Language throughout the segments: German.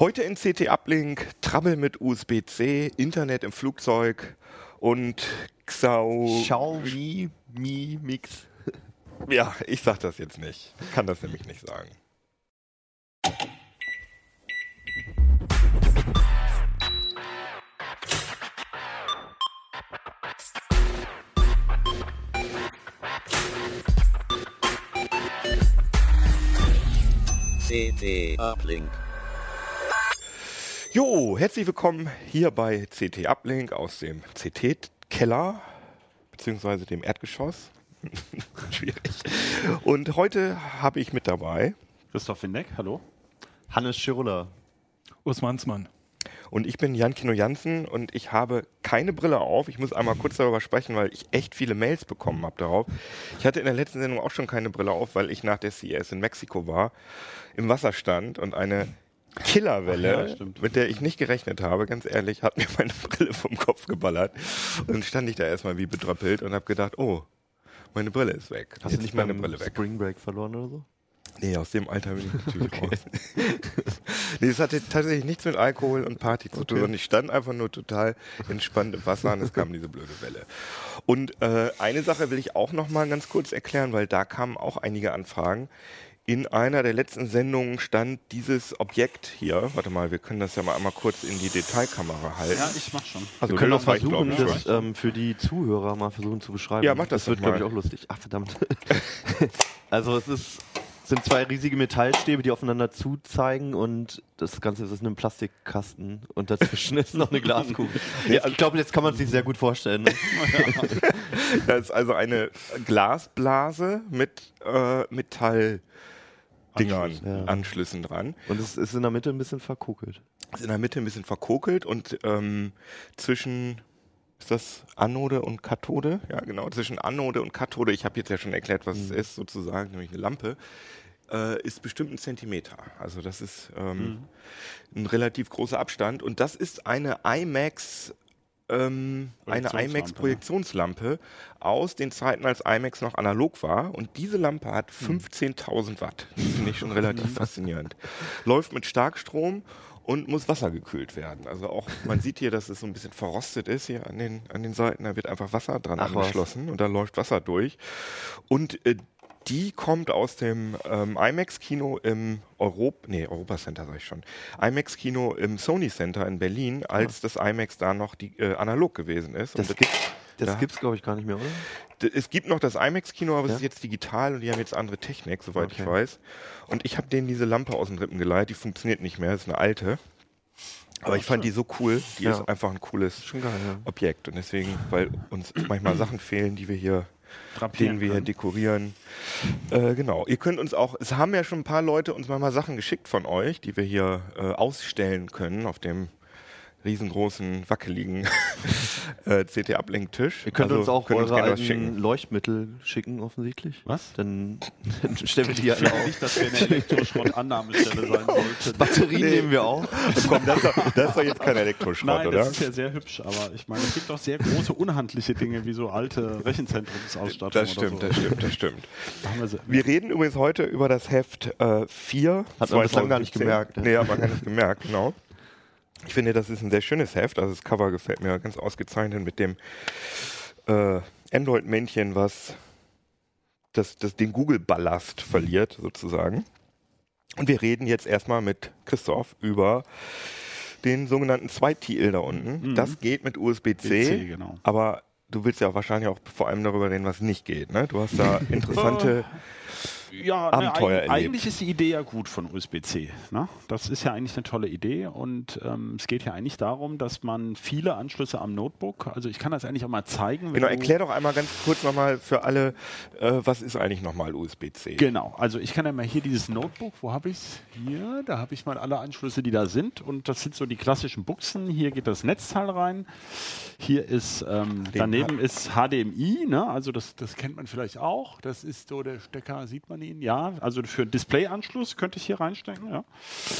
Heute in CT Uplink, Trouble mit USB-C, Internet im Flugzeug und Xau. Xiaomi Mi Mix. Ja, ich sag das jetzt nicht. Kann das nämlich nicht sagen. CT Uplink. Jo, herzlich willkommen hier bei CT Uplink aus dem CT-Keller, beziehungsweise dem Erdgeschoss. Schwierig. Und heute habe ich mit dabei Christoph Windeck, hallo. Hannes Schirler. Urs Mansmann. und ich bin Jan Kino Jansen und ich habe keine Brille auf. Ich muss einmal kurz darüber sprechen, weil ich echt viele Mails bekommen habe darauf. Ich hatte in der letzten Sendung auch schon keine Brille auf, weil ich nach der CES in Mexiko war, im Wasser stand und eine Killerwelle, ja, mit der ich nicht gerechnet habe, ganz ehrlich, hat mir meine Brille vom Kopf geballert. Und dann stand ich da erstmal wie bedröppelt und habe gedacht, oh, meine Brille ist weg. Hast Jetzt du nicht meine Brille weg. Spring Break verloren oder so? Nee, aus dem Alter bin ich natürlich raus. nee, es hatte tatsächlich nichts mit Alkohol und Party zu tun. Und ich stand einfach nur total entspannt im Wasser und es kam diese blöde Welle. Und äh, eine Sache will ich auch noch mal ganz kurz erklären, weil da kamen auch einige Anfragen. In einer der letzten Sendungen stand dieses Objekt hier. Warte mal, wir können das ja mal einmal kurz in die Detailkamera halten. Ja, ich mach schon. also Wir können auch versuchen, ich, das ähm, für die Zuhörer mal versuchen zu beschreiben. Ja, mach das Das wird, glaube ich, auch lustig. Ach, verdammt. also es ist, sind zwei riesige Metallstäbe, die aufeinander zuzeigen und das Ganze ist in einem Plastikkasten und dazwischen ist noch eine Glaskugel. Ja, ich glaube, jetzt kann man sich sehr gut vorstellen. Ne? Das ist also eine Glasblase mit äh, Metalldingern, Anschlüssen, ja. Anschlüssen dran. Und es ist in der Mitte ein bisschen verkokelt. ist in der Mitte ein bisschen verkokelt und ähm, zwischen ist das Anode und Kathode? Ja, genau, zwischen Anode und Kathode, ich habe jetzt ja schon erklärt, was es ist, sozusagen, nämlich eine Lampe, äh, ist bestimmt ein Zentimeter. Also das ist ähm, ein relativ großer Abstand und das ist eine IMAX ähm, eine Projektionslampe, IMAX Projektionslampe aus den Zeiten, als IMAX noch analog war. Und diese Lampe hat 15.000 Watt. Das finde ich schon relativ faszinierend. Läuft mit Starkstrom und muss wassergekühlt werden. Also auch, man sieht hier, dass es so ein bisschen verrostet ist hier an den, an den Seiten. Da wird einfach Wasser dran Ach was. angeschlossen und da läuft Wasser durch. Und äh, die kommt aus dem ähm, IMAX-Kino im Europ nee, Europa Center sag ich schon. IMAX-Kino im Sony Center in Berlin, als das IMAX da noch die, äh, analog gewesen ist. Das Und gibt das da- gibt's glaube ich gar nicht mehr, oder? Es gibt noch das IMAX-Kino, aber es Ja? ist jetzt digital und die haben jetzt andere Technik, soweit ich Okay. weiß. Und ich habe denen diese Lampe aus den Rippen geleiht, die funktioniert nicht mehr, das ist eine alte. Aber ich fand die so cool, die Ja. ist einfach ein cooles geil, ja. Objekt. Und deswegen, weil uns manchmal Sachen fehlen, die wir hier, denen wir hier können. dekorieren. Äh, genau. Ihr könnt uns auch, es haben ja schon ein paar Leute uns manchmal Sachen geschickt von euch, die wir hier äh, ausstellen können auf dem riesengroßen, wackeligen äh, CT-Uplink-Tisch. Ihr könnt Also uns auch könnt eure was alten schicken. Leuchtmittel schicken, offensichtlich. Was? Dann, dann stellen wir die ja Ich finde auf. nicht, dass wir eine Elektroschrottannahmestelle sein sollten. Batterien nehmen wir auch. Komm, das ist, doch, das ist doch jetzt kein Elektroschrott, Nein, oder? das ist ja sehr hübsch, aber ich meine, es gibt auch sehr große, unhandliche Dinge wie so alte Rechenzentrumsausstattung. Das stimmt, oder das so. stimmt, das stimmt. Da haben wir reden übrigens heute über das Heft äh, 4. Hat man bislang gar nicht 2017. gemerkt, ne? Nee, hat man gar nicht gemerkt, genau. Ich finde, das ist ein sehr schönes Heft. Also das Cover gefällt mir ganz ausgezeichnet mit dem äh, Android-Männchen, was das, das den Google-Ballast verliert, sozusagen. Und wir reden jetzt erstmal mit Christoph über den sogenannten Zweititel da unten. Mhm. Das geht mit USB-C. Genau. Aber du willst ja wahrscheinlich auch vor allem darüber reden, was nicht geht. Ne? Du hast da interessante. Ja, Abenteuer ne, erlebt. eig- eigentlich ist die Idee ja gut von USB-C. Ne? Das ist ja eigentlich eine tolle Idee und ähm, es geht ja eigentlich darum, dass man viele Anschlüsse am Notebook, also ich kann das eigentlich auch mal zeigen. wenn Genau, erklär doch einmal ganz kurz nochmal für alle, äh, was ist eigentlich nochmal USB-C? Genau, also ich kann ja mal hier dieses Notebook, wo habe ich es? Hier, da habe ich mal alle Anschlüsse, die da sind und das sind so die klassischen Buchsen. Hier geht das Netzteil rein. Hier ist, ähm, daneben ist HDMI, ne? also das, das kennt man vielleicht auch. Das ist so der Stecker, sieht man von Ihnen? Ja, also für Displayanschluss könnte ich hier reinstecken, ja.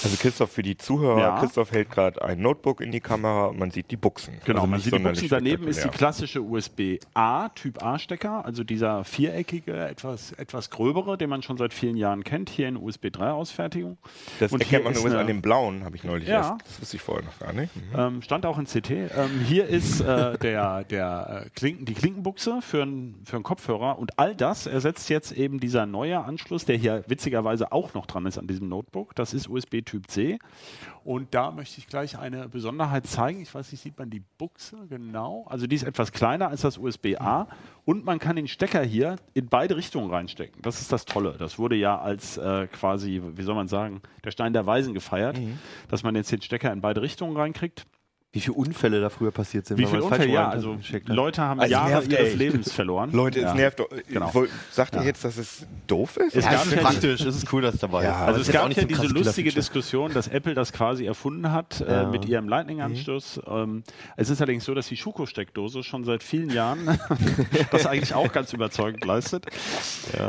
Also Christoph, für die Zuhörer, Ja. Christoph hält gerade ein Notebook in die Kamera und man sieht die Buchsen. Genau, also man sieht die Buchsen. Daneben ist die klassische USB-A, Typ A-Stecker, also dieser viereckige, etwas, etwas gröbere, den man schon seit vielen Jahren kennt, hier in USB 3-Ausfertigung. Das Und erkennt man übrigens an dem blauen, habe ich neulich Ja. erst. Das wusste ich vorher noch gar nicht. Mhm. Ähm, stand auch in CT. Ähm, hier ist äh, der, der, äh, Klinken, die Klinkenbuchse für einen für einen Kopfhörer und all das ersetzt jetzt eben dieser neue Anschluss, der hier witzigerweise auch noch dran ist an diesem Notebook. Das ist USB Typ C. Und da möchte ich gleich eine Besonderheit zeigen. Ich weiß nicht, sieht man die Buchse genau? Also die ist etwas kleiner als das USB-A und man kann den Stecker hier in beide Richtungen reinstecken. Das ist das Tolle. Das wurde ja als äh, quasi, wie soll man sagen, der Stein der Weisen gefeiert, dass man jetzt den Stecker in beide Richtungen reinkriegt. Wie viele Unfälle da früher passiert sind? Wie viele Unfälle? Ja, also. Leute haben Also Jahre nervt ihres echt. Lebens verloren. Leute, es ja. nervt doch. Genau. Ich woll- Sagt ihr Ja. jetzt, dass es doof ist? Es Ja, gab ist praktisch, es ist cool, dass es dabei Ja, ist. Also es gab nicht ja so diese lustige. Diskussion, dass Apple das quasi erfunden hat äh, mit ihrem Lightning-Anschluss. Ähm, es ist allerdings so, dass die Schuko-Steckdose schon seit vielen Jahren das eigentlich auch ganz überzeugend leistet.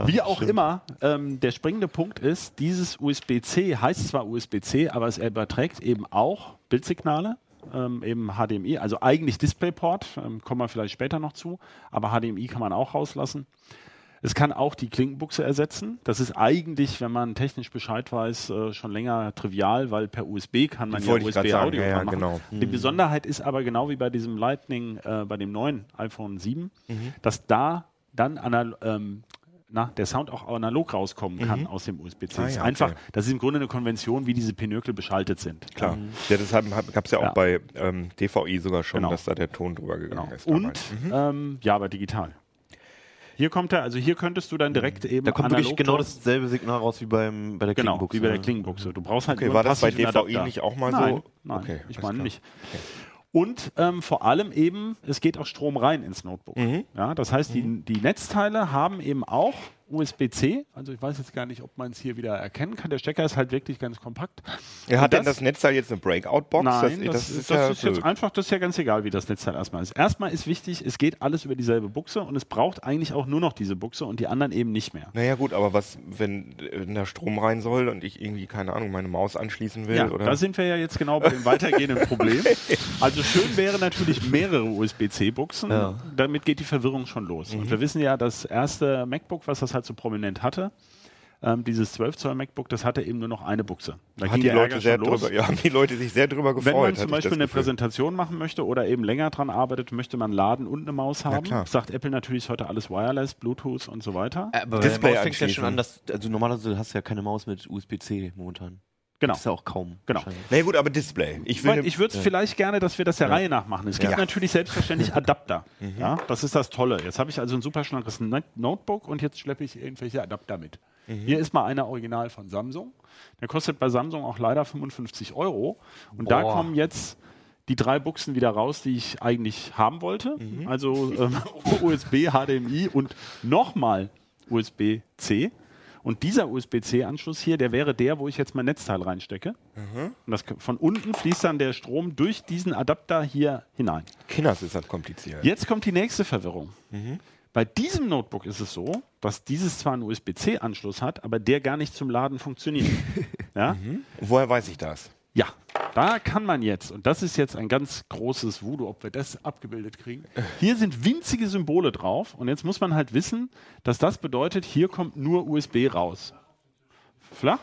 Wie auch immer, ähm, der springende Punkt ist, dieses USB-C heißt zwar USB-C, aber es überträgt eben auch Bildsignale. Ähm, eben HDMI, also eigentlich DisplayPort, ähm, kommen wir vielleicht später noch zu, aber HDMI kann man auch rauslassen. Es kann auch die Klinkenbuchse ersetzen. Das ist eigentlich, wenn man technisch Bescheid weiß, äh, schon länger trivial, weil per USB kann man ja. USB-Audio Ja, machen. genau. Die Besonderheit ist aber genau wie bei diesem Lightning, äh, bei dem neuen iPhone 7, Mhm. dass da dann ähm, na, der Sound auch analog rauskommen kann aus dem USB-C. Ah, Das ist ja, einfach, okay. das ist im Grunde eine Konvention, wie diese Pinökel beschaltet sind. Klar. Ja, deshalb gab es ja auch Ja. bei ähm, DVI sogar schon, Genau. dass da der Ton drüber gegangen Genau. ist. Und damals. ähm, ja, aber digital. Hier kommt er, also hier könntest du dann direkt eben Da kommt wirklich genau dasselbe Signal raus wie beim, bei der Genau, Klinkenbuchse. wie bei der ne? Klingenbuchse. Du brauchst halt Okay, nur war das bei DVI Adapter. nicht auch mal nein, so? Nein, Okay, ich meine klar. nicht. Und ähm, vor allem eben, es geht auch Strom rein ins Notebook. Mhm. Ja, das heißt, die, die Netzteile haben eben auch USB-C. Also ich weiß jetzt gar nicht, ob man es hier wieder erkennen kann. Der Stecker ist halt wirklich ganz kompakt. Ja, hat Und denn das Netzteil jetzt eine Breakout-Box? Nein, das, das ist, ja das ist jetzt einfach, das ist ja ganz egal, wie das Netzteil erstmal ist. Erstmal ist wichtig, es geht alles über dieselbe Buchse und es braucht eigentlich auch nur noch diese Buchse und die anderen eben nicht mehr. Naja gut, aber was, wenn, wenn da Strom rein soll und ich irgendwie, keine Ahnung, meine Maus anschließen will? Ja, oder? da sind wir ja jetzt genau bei dem weitergehenden Problem. Also schön wäre natürlich mehrere USB-C-Buchsen. Ja. Damit geht die Verwirrung schon los. Und wir wissen ja, das erste MacBook, was das halt so prominent hatte, ähm, dieses 12 Zoll MacBook, das hatte eben nur noch eine Buchse. Da hat ging die Leute sehr los. drüber, ja, haben die Leute sich sehr drüber gefreut. Wenn man zum Beispiel eine Gefühl. Präsentation machen möchte oder eben länger dran arbeitet, möchte man laden und eine Maus haben. Sagt Apple natürlich heute alles Wireless, Bluetooth und so weiter. Äh, Aber Display fängt ja schon an, dass, also normalerweise hast du ja keine Maus mit USB-C momentan. Genau. Das ist ja auch kaum. Genau. Na nee, gut, aber Display. Ich will Ich, würde es vielleicht gerne, dass wir das der Reihe nach machen. Es gibt Ja. Mhm. natürlich selbstverständlich Adapter. ja, das ist das Tolle. Jetzt habe ich also ein super schlankes Not- Notebook und jetzt schleppe ich irgendwelche Adapter mit. Mhm. Hier ist mal einer original von Samsung. Der kostet bei Samsung auch leider 55 Euro. Und da Boah. kommen jetzt die drei Buchsen wieder raus, die ich eigentlich haben wollte. Mhm. Also ähm, USB, HDMI und nochmal USB-C. Und dieser USB-C-Anschluss hier, der wäre der, wo ich jetzt mein Netzteil reinstecke. Mhm. Und das, von unten fließt dann der Strom durch diesen Adapter hier hinein. Kinders ist das kompliziert. Jetzt kommt die nächste Verwirrung. Mhm. Bei diesem Notebook ist es so, dass dieses zwar einen USB-C-Anschluss hat, aber der gar nicht zum Laden funktioniert. ja? Woher weiß ich das? ja, da kann man jetzt, und das ist jetzt ein ganz großes Voodoo, ob wir das abgebildet kriegen. Hier sind winzige Symbole drauf und jetzt muss man halt wissen, dass das bedeutet, hier kommt nur USB raus. Flach?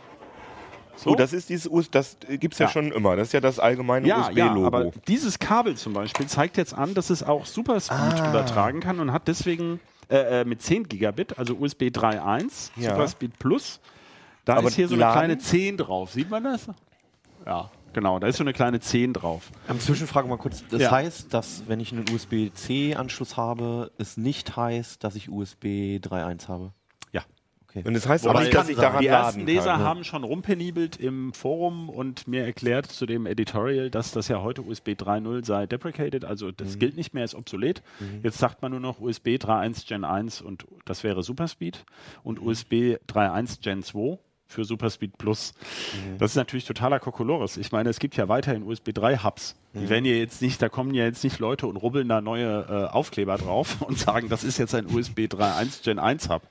So? Oh, das ist dieses US, das gibt es ja. Ja. schon immer. Das ist ja das allgemeine Ja, ja, aber USB-Logo. dieses Kabel zum Beispiel zeigt jetzt an, dass es auch Superspeed Ah. übertragen kann und hat deswegen äh, äh, mit 10 Gigabit, also USB 3.1, Ja. Superspeed Plus. Da Aber ist hier so eine kleine 10 drauf. Sieht man das? Ja, genau. Da ist so eine kleine 10 drauf. Ähm, Zwischenfrage mal kurz. Das Ja. heißt, dass wenn ich einen USB-C-Anschluss habe, es nicht heißt, dass ich USB 3.1 habe. Ja. Okay. Und das heißt Wobei aber nicht, kann dass ich daran Die ersten Leser kann. haben schon rumpenibelt im Forum und mir erklärt zu dem Editorial, dass das ja heute USB 3.0 sei deprecated, also das Mhm. gilt nicht mehr, ist obsolet. Jetzt sagt man nur noch USB 3.1 Gen 1 und das wäre Superspeed und USB 3.1 Gen 2 für Superspeed Plus. Mhm. Das ist natürlich totaler Kokolores. Ich meine, es gibt ja weiterhin USB 3 Hubs. Die mhm. werden ja jetzt nicht, da kommen ja jetzt nicht Leute und rubbeln da neue äh, Aufkleber drauf und sagen, das ist jetzt ein USB 3.1 Gen 1 Hub.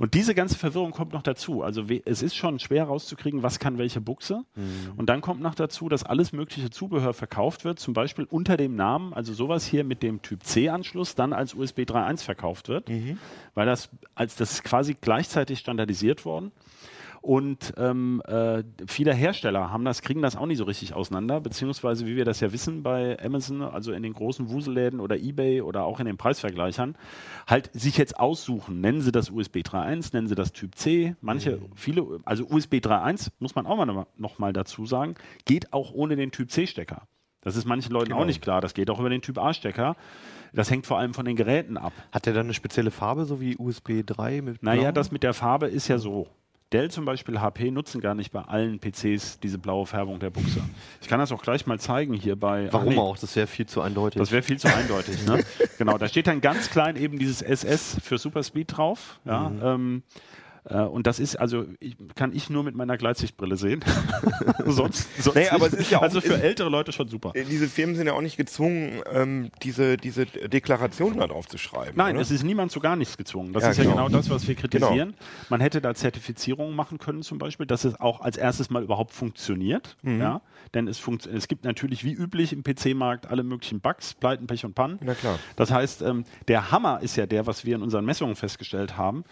Und diese ganze Verwirrung kommt noch dazu. Also es ist schon schwer rauszukriegen, was kann welche Buchse. Mhm. Und dann kommt noch dazu, dass alles mögliche Zubehör verkauft wird, zum Beispiel unter dem Namen, also sowas hier mit dem Typ C Anschluss, dann als USB 3.1 verkauft wird, mhm. weil das als das ist quasi gleichzeitig standardisiert worden. Und ähm, äh, viele Hersteller haben das, kriegen das auch nicht so richtig auseinander, beziehungsweise wie wir das ja wissen bei Amazon, also in den großen Wuselläden oder Ebay oder auch in den Preisvergleichern, halt sich jetzt aussuchen, nennen sie das USB 3.1, nennen sie das Typ C, manche, mhm. viele, also USB 3.1, muss man auch mal noch mal dazu sagen, geht auch ohne den Typ C-Stecker. Das ist manchen Leuten genau. auch nicht klar. Das geht auch über den Typ A-Stecker. Das hängt vor allem von den Geräten ab. Hat der dann eine spezielle Farbe, so wie USB 3 mit Blau? Naja, das mit der Farbe ist ja so. Dell zum Beispiel, HP nutzen gar nicht bei allen PCs diese blaue Färbung der Buchse. Ich kann das auch gleich mal zeigen hier bei. Warum nee, auch? Das wäre viel zu eindeutig. Das wäre viel zu eindeutig. ne? Genau, da steht dann ganz klein eben dieses SS für Superspeed drauf. Ja, mhm. ähm, äh, und das ist also, ich, kann ich nur mit meiner Gleitsichtbrille sehen. sonst, sonst nee, aber es ist ja auch, also für ältere Leute schon super. Äh, diese Firmen sind ja auch nicht gezwungen, ähm, diese, diese Deklaration da drauf zu schreiben. Nein, oder? es ist niemand zu gar nichts gezwungen. Das ja, ist genau. ja genau das, was wir kritisieren. Genau. Man hätte da Zertifizierungen machen können, zum Beispiel, dass es auch als erstes mal überhaupt funktioniert. Mhm. Ja? Denn es, funkt, es gibt natürlich wie üblich im PC-Markt alle möglichen Bugs, Pleiten, Pech und Pannen. Na klar. Das heißt, ähm, der Hammer ist ja der, was wir in unseren Messungen festgestellt haben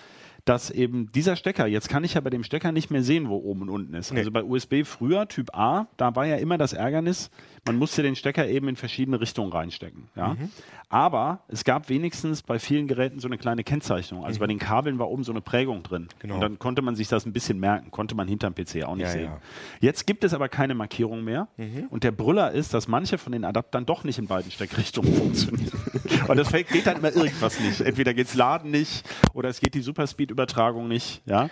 dass eben dieser Stecker, jetzt kann ich ja bei dem Stecker nicht mehr sehen, wo oben und unten ist. Nee. Also bei USB früher, Typ A, da war ja immer das Ärgernis, man musste den Stecker eben in verschiedene Richtungen reinstecken. Ja? Mhm. Aber es gab wenigstens bei vielen Geräten so eine kleine Kennzeichnung. Also mhm. bei den Kabeln war oben so eine Prägung drin. Genau. Und dann konnte man sich das ein bisschen merken, konnte man hinterm PC auch nicht ja, sehen. Ja. Jetzt gibt es aber keine Markierung mehr. Mhm. Und der Brüller ist, dass manche von den Adaptern doch nicht in beiden Steckrichtungen funktionieren. Und das geht dann immer irgendwas nicht. Entweder geht es Laden nicht oder es geht die Superspeed-Übertragung nicht. Ja?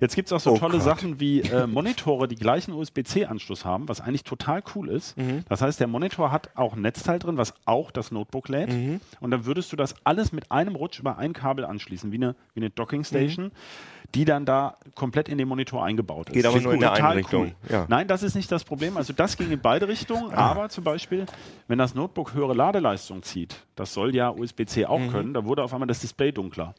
Jetzt gibt es auch so oh tolle Gott. Sachen wie äh, Monitore, die gleichen USB-C-Anschluss haben, was eigentlich total cool ist. Mhm. Das heißt, der Monitor hat auch ein Netzteil drin, was auch das Notebook lädt. Mhm. Und dann würdest du das alles mit einem Rutsch über ein Kabel anschließen, wie eine, wie eine Docking Station. Mhm die dann da komplett in den Monitor eingebaut ist. Geht aber nur in der eine Richtung. Cool. Ja. Nein, das ist nicht das Problem. Also das ging in beide Richtungen. Ah. Aber zum Beispiel, wenn das Notebook höhere Ladeleistung zieht, das soll ja USB-C auch mhm. können, da wurde auf einmal das Display dunkler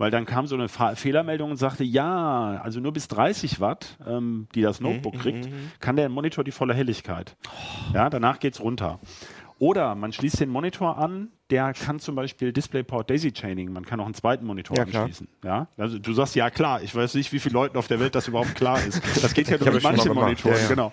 weil dann kam so eine Fa Fehlermeldung und sagte, ja, also nur bis 30 Watt, ähm, die das Notebook mhm, kriegt, mhm, mhm. kann der Monitor die volle Helligkeit. Ja, danach geht es runter. Oder man schließt den Monitor an, der kann zum Beispiel DisplayPort Daisy Chaining. Man kann auch einen zweiten Monitor ja, anschließen. Ja? Also du sagst ja klar. Ich weiß nicht, wie viele Leuten auf der Welt das überhaupt klar ist. Das geht ja nur mit manchen Monitoren. Ja, ja. Genau.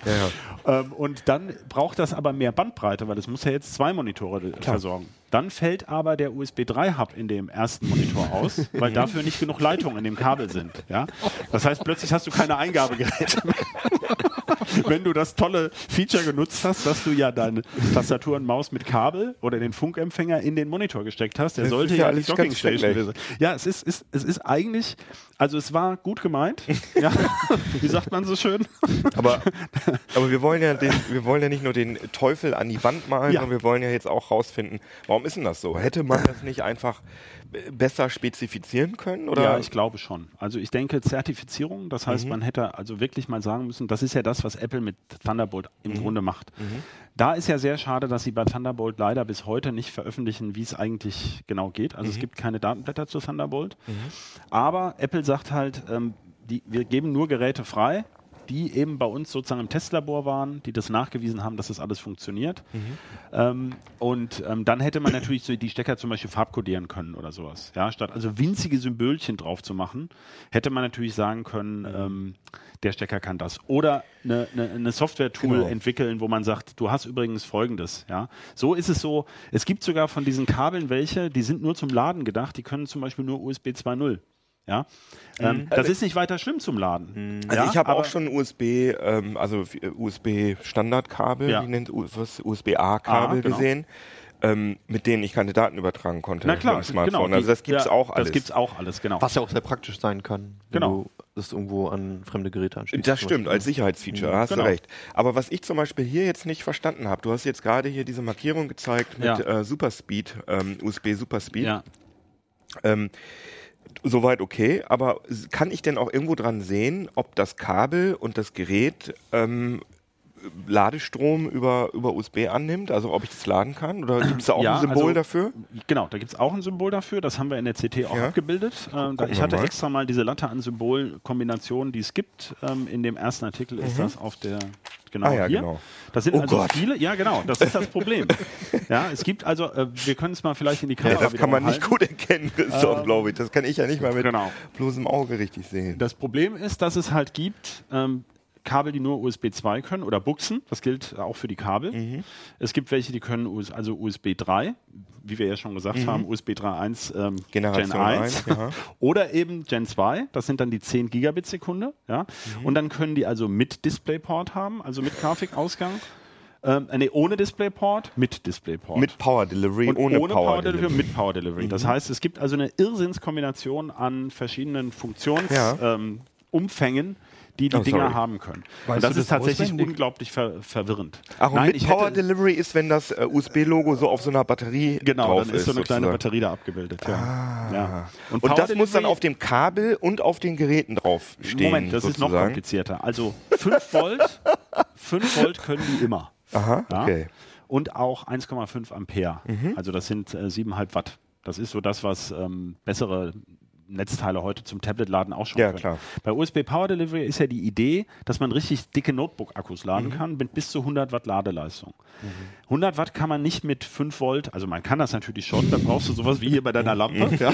Ähm, und dann braucht das aber mehr Bandbreite, weil es muss ja jetzt zwei Monitore klar. versorgen. Dann fällt aber der USB 3 Hub in dem ersten Monitor aus, weil dafür nicht genug Leitungen in dem Kabel sind. Ja? Das heißt, plötzlich hast du keine Eingabegeräte mehr. Wenn du das tolle Feature genutzt hast, dass du ja deine Tastatur und Maus mit Kabel oder den Funkempfänger in den Monitor gesteckt hast, der das sollte ja, ja die Docking Station sein. Ja, es ist, ist, es ist eigentlich, also es war gut gemeint. ja. Wie sagt man so schön? aber, aber wir wollen ja den, wir wollen ja nicht nur den Teufel an die Wand malen, ja. sondern wir wollen ja jetzt auch rausfinden, warum ist denn das so? Hätte man das nicht einfach besser spezifizieren können? Oder? Ja, ich glaube schon. Also ich denke Zertifizierung, das heißt, mhm. man hätte also wirklich mal sagen müssen, das ist ja das, was Apple mit Thunderbolt im mhm. Grunde macht. Mhm. Da ist ja sehr schade, dass sie bei Thunderbolt leider bis heute nicht veröffentlichen, wie es eigentlich genau geht. Also es mhm. gibt keine Datenblätter zu Thunderbolt. Mhm. Aber Apple sagt halt, ähm, die, wir geben nur Geräte frei, die eben bei uns sozusagen im Testlabor waren, die das nachgewiesen haben, dass das alles funktioniert. Mhm. Ähm, und ähm, dann hätte man natürlich so die Stecker zum Beispiel farbkodieren können oder sowas. Ja, statt also winzige Symbolchen drauf zu machen, hätte man natürlich sagen können, ähm, der Stecker kann das. Oder eine, eine, eine Software-Tool genau. entwickeln, wo man sagt, du hast übrigens folgendes. Ja? So ist es so, es gibt sogar von diesen Kabeln welche, die sind nur zum Laden gedacht, die können zum Beispiel nur USB 2.0. Ja, ähm, mhm. das also ist nicht weiter schlimm zum Laden. Also ja, ich habe auch schon USB, ähm, also USB Standardkabel, ja. wie nennt USB-A-Kabel genau. gesehen. Ähm, mit denen ich keine Daten übertragen konnte. Na klar, genau. Also das gibt's ja, auch alles. Das gibt's auch alles, genau. Was ja auch sehr praktisch sein kann, wenn genau. du das irgendwo an fremde Geräte anschließt. Das stimmt, als Sicherheitsfeature, mhm. hast genau. du recht. Aber was ich zum Beispiel hier jetzt nicht verstanden habe, du hast jetzt gerade hier diese Markierung gezeigt mit ja. äh, Superspeed, ähm, USB Superspeed. Ja. Ähm, Soweit okay, aber kann ich denn auch irgendwo dran sehen, ob das Kabel und das Gerät ähm, Ladestrom über, über USB annimmt, also ob ich das laden kann? Oder gibt es da auch ja, ein Symbol also, dafür? Genau, da gibt es auch ein Symbol dafür, das haben wir in der CT auch ja. abgebildet. Ähm, ich hatte mal. extra mal diese Latte an Symbolkombinationen, die es gibt. Ähm, in dem ersten Artikel mhm. ist das auf der genau ah, ja, hier. Genau. Das sind oh also Gott. viele, ja genau, das ist das Problem. ja, es gibt also, äh, wir können es mal vielleicht in die Kamera ja, Das kann man nicht gut erkennen, Christoph, ähm, glaube ich. Das kann ich ja nicht mal mit genau. bloßem Auge richtig sehen. Das Problem ist, dass es halt gibt, ähm, Kabel, die nur USB 2 können oder Buchsen. Das gilt auch für die Kabel. Mhm. Es gibt welche, die können US, also USB 3, wie wir ja schon gesagt mhm. haben, USB 3.1 ähm, Gen 1, 1 ja. oder eben Gen 2. Das sind dann die 10 Gigabit Sekunde. Ja? Mhm. Und dann können die also mit DisplayPort haben, also mit Grafikausgang. Ähm, nee, ohne DisplayPort, mit DisplayPort. Mit Power Delivery, und ohne, ohne Power, Power Delivery. Mit Power Delivery. Mhm. Das heißt, es gibt also eine Irrsinnskombination an verschiedenen Funktionsumfängen, ja. ähm, die die oh, Dinger haben können. und das ist tatsächlich auswendig? unglaublich ver verwirrend. Ach, und Nein, mit Power Delivery ist, wenn das äh, USB-Logo so auf so einer Batterie genau, drauf dann ist, so eine kleine Batterie da abgebildet. Ja. Ah. ja. Und, und das muss dann auf dem Kabel und auf den Geräten drauf stehen. Moment, das sozusagen. ist noch komplizierter. Also 5 Volt, 5 Volt können die immer. Aha, ja? okay. Und auch 1,5 Ampere. Mhm. Also das sind äh, 7,5 Watt. Das ist so das, was ähm, bessere Netzteile heute zum Tablet-Laden auch schon ja, können. Klar. Bei USB Power Delivery ist ja die Idee, dass man richtig dicke Notebook-Akkus laden mhm. kann mit bis zu 100 Watt Ladeleistung. Mhm. 100 Watt kann man nicht mit 5 Volt, also man kann das natürlich schon, da brauchst du sowas wie hier bei deiner Lampe. ja.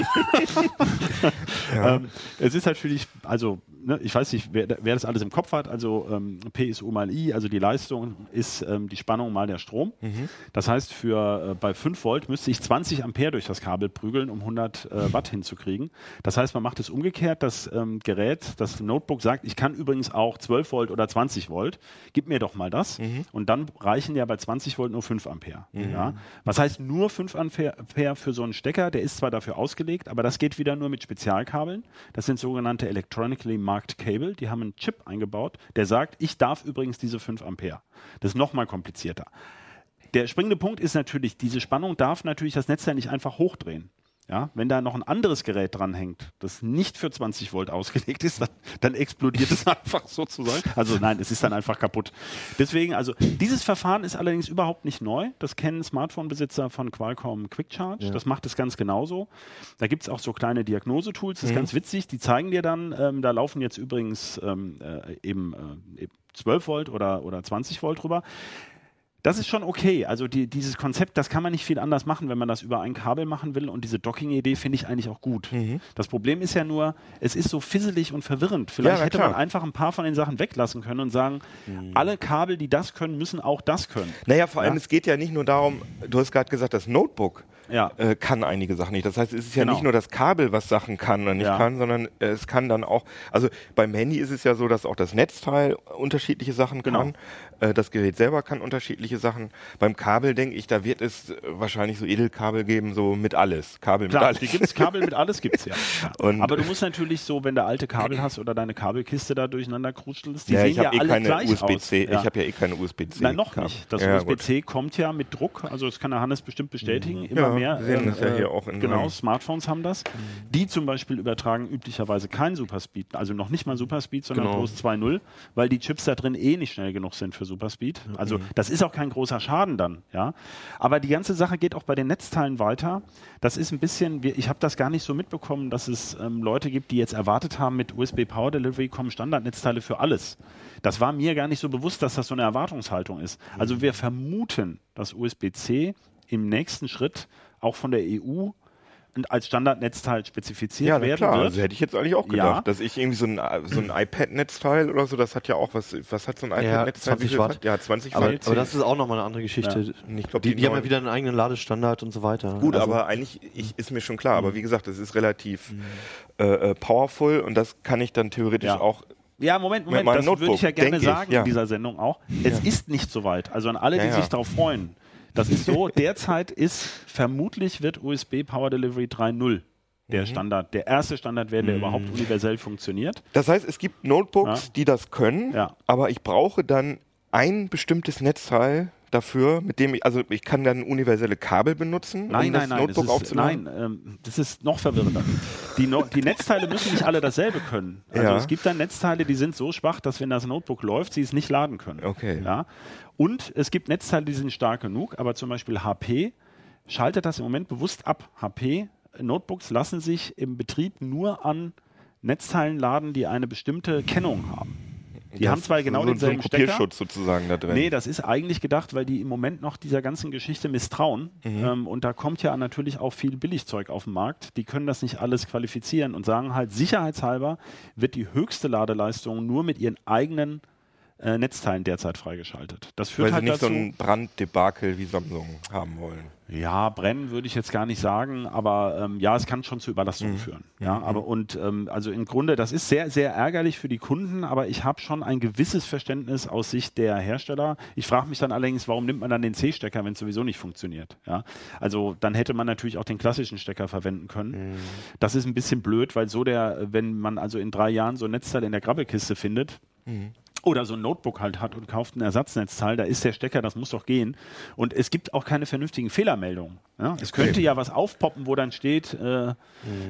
ja. ähm, es ist natürlich, also ne, ich weiß nicht, wer, wer, das alles im Kopf hat, also ähm, PSU mal I, also die Leistung ist ähm, die Spannung mal der Strom. Mhm. Das heißt, für äh, bei 5 Volt müsste ich 20 Ampere durch das Kabel prügeln, um 100 äh, Watt hinzukriegen. Das heißt, man macht es umgekehrt, das ähm, Gerät, das Notebook sagt, ich kann übrigens auch 12 Volt oder 20 Volt, gib mir doch mal das. Mhm. Und dann reichen ja bei 20 Volt nur 5 Ampere. Mhm. Ja? Was heißt nur 5 Ampere für so einen Stecker, der ist zwar dafür ausgelegt, aber das geht wieder nur mit Spezialkabeln. Das sind sogenannte Electronically Marked Cable, die haben einen Chip eingebaut, der sagt, ich darf übrigens diese 5 Ampere. Das ist nochmal komplizierter. Der springende Punkt ist natürlich, diese Spannung darf natürlich das Netzteil nicht einfach hochdrehen. Ja, wenn da noch ein anderes Gerät dranhängt, das nicht für 20 Volt ausgelegt ist, dann, dann explodiert es einfach sozusagen. Also nein, es ist dann einfach kaputt. Deswegen, also dieses Verfahren ist allerdings überhaupt nicht neu. Das kennen Smartphone-Besitzer von Qualcomm Quick Charge. Ja. Das macht es ganz genauso. Da gibt es auch so kleine Diagnosetools, das ist mhm. ganz witzig. Die zeigen dir dann, ähm, da laufen jetzt übrigens ähm, äh, eben äh, 12 Volt oder, oder 20 Volt drüber das ist schon okay. Also die, dieses Konzept, das kann man nicht viel anders machen, wenn man das über ein Kabel machen will. Und diese Docking-Idee finde ich eigentlich auch gut. Mhm. Das Problem ist ja nur, es ist so fisselig und verwirrend. Vielleicht ja, hätte klar. man einfach ein paar von den Sachen weglassen können und sagen, mhm. alle Kabel, die das können, müssen auch das können. Naja, vor allem, ja? es geht ja nicht nur darum, du hast gerade gesagt, das Notebook ja. äh, kann einige Sachen nicht. Das heißt, es ist ja genau. nicht nur das Kabel, was Sachen kann oder nicht ja. kann, sondern äh, es kann dann auch, also beim Handy ist es ja so, dass auch das Netzteil unterschiedliche Sachen genau. kann. Äh, das Gerät selber kann unterschiedliche Sachen. Beim Kabel denke ich, da wird es äh, wahrscheinlich so Edelkabel geben, so mit alles. Kabel Klar, mit alles. Gibt's, Kabel mit alles gibt es ja. Und Aber du musst natürlich so, wenn du alte Kabel hast oder deine Kabelkiste da durcheinander krustelst, die ja, sehen ja eh alle gleich USB-C. Ja. Ich habe ja eh keine USB-C. Nein, noch nicht. Das USB-C kommt ja mit Druck, also das kann der Hannes bestimmt bestätigen, mhm. immer mehr. Wir sehen das ja hier auch in Genau, Smartphones haben das. Die zum Beispiel übertragen üblicherweise kein Superspeed, also noch nicht mal Superspeed, sondern genau. bloß 2.0, weil die Chips da drin eh nicht schnell genug sind für Superspeed. Also mhm. das ist auch kein großer Schaden dann, ja. Aber die ganze Sache geht auch bei den Netzteilen weiter. Das ist ein bisschen, ich habe das gar nicht so mitbekommen, dass es ähm, Leute gibt, die jetzt erwartet haben, mit USB Power Delivery kommen Standardnetzteile für alles. Das war mir gar nicht so bewusst, dass das so eine Erwartungshaltung ist. Also wir vermuten, dass USB-C im nächsten Schritt auch von der EU als Standardnetzteil spezifiziert ja, werden klar. wird. Also hätte ich jetzt eigentlich auch gedacht, ja. dass ich irgendwie so ein, so ein iPad-Netzteil oder so, das hat ja auch was, was hat so ein iPad-Netzteil? Ja, 20 Watt. Ja, 20 aber, Watt. Aber das ist auch nochmal eine andere Geschichte. Ja. Ich glaub, die, die, die haben ja wieder einen eigenen Ladestandard und so weiter. Gut, also, aber eigentlich ich, ist mir schon klar, aber wie gesagt, das ist relativ mhm. äh, äh powerful und das kann ich dann theoretisch auch ja, Moment, Moment, das Notebook, würde ich ja gerne sagen ich, ja. in dieser Sendung auch. Es ja. ist nicht so weit. Also an alle, die ja, sich darauf freuen. Das ist so, derzeit ist, vermutlich wird USB Power Delivery 3.0 der mhm. Standard, der erste Standard werden, der mhm. überhaupt universell funktioniert. Das heißt, es gibt Notebooks, ja. die das können, ja. aber ich brauche dann ein bestimmtes Netzteil, dafür, mit dem ich, also ich kann dann universelle Kabel benutzen, nein, um nein, das nein, Notebook das ist, nein, ähm, das ist noch verwirrender. Die, no die Netzteile müssen nicht alle dasselbe können. Also Ja. es gibt dann Netzteile, die sind so schwach, dass wenn das Notebook läuft, sie es nicht laden können. Okay. Ja? Und es gibt Netzteile, die sind stark genug, aber zum Beispiel HP schaltet das im Moment bewusst ab. HP Notebooks lassen sich im Betrieb nur an Netzteilen laden, die eine bestimmte Kennung haben. Die Das haben zwar genau so, so denselben Stecker. Kopierschutz sozusagen da drin. Nee, das ist eigentlich gedacht, weil die im Moment noch dieser ganzen Geschichte misstrauen. Mhm. Ähm, und da kommt ja natürlich auch viel Billigzeug auf den Markt. Die können das nicht alles qualifizieren und sagen halt, sicherheitshalber wird die höchste Ladeleistung nur mit ihren eigenen äh, Netzteilen derzeit freigeschaltet. Das führt weil sie halt nicht dazu. so ein Branddebakel wie Samsung haben wollen. Ja, brennen würde ich jetzt gar nicht sagen, aber ähm, ja, es kann schon zu Mhm. Überlastungen führen. Ja, aber und ähm, also im Grunde, das ist sehr, sehr ärgerlich für die Kunden, aber ich habe schon ein gewisses Verständnis aus Sicht der Hersteller. Ich frage mich dann allerdings, warum nimmt man dann den C-Stecker, wenn es sowieso nicht funktioniert? Ja, also dann hätte man natürlich auch den klassischen Stecker verwenden können. Mhm. Das ist ein bisschen blöd, weil so der, wenn man also in drei Jahren so ein Netzteil in der Grabbelkiste findet, oder so ein Notebook halt hat und kauft ein Ersatznetzteil, da ist der Stecker, das muss doch gehen. Und es gibt auch keine vernünftigen Fehlermeldungen. Ja? Es könnte ja was aufpoppen, wo dann steht, äh,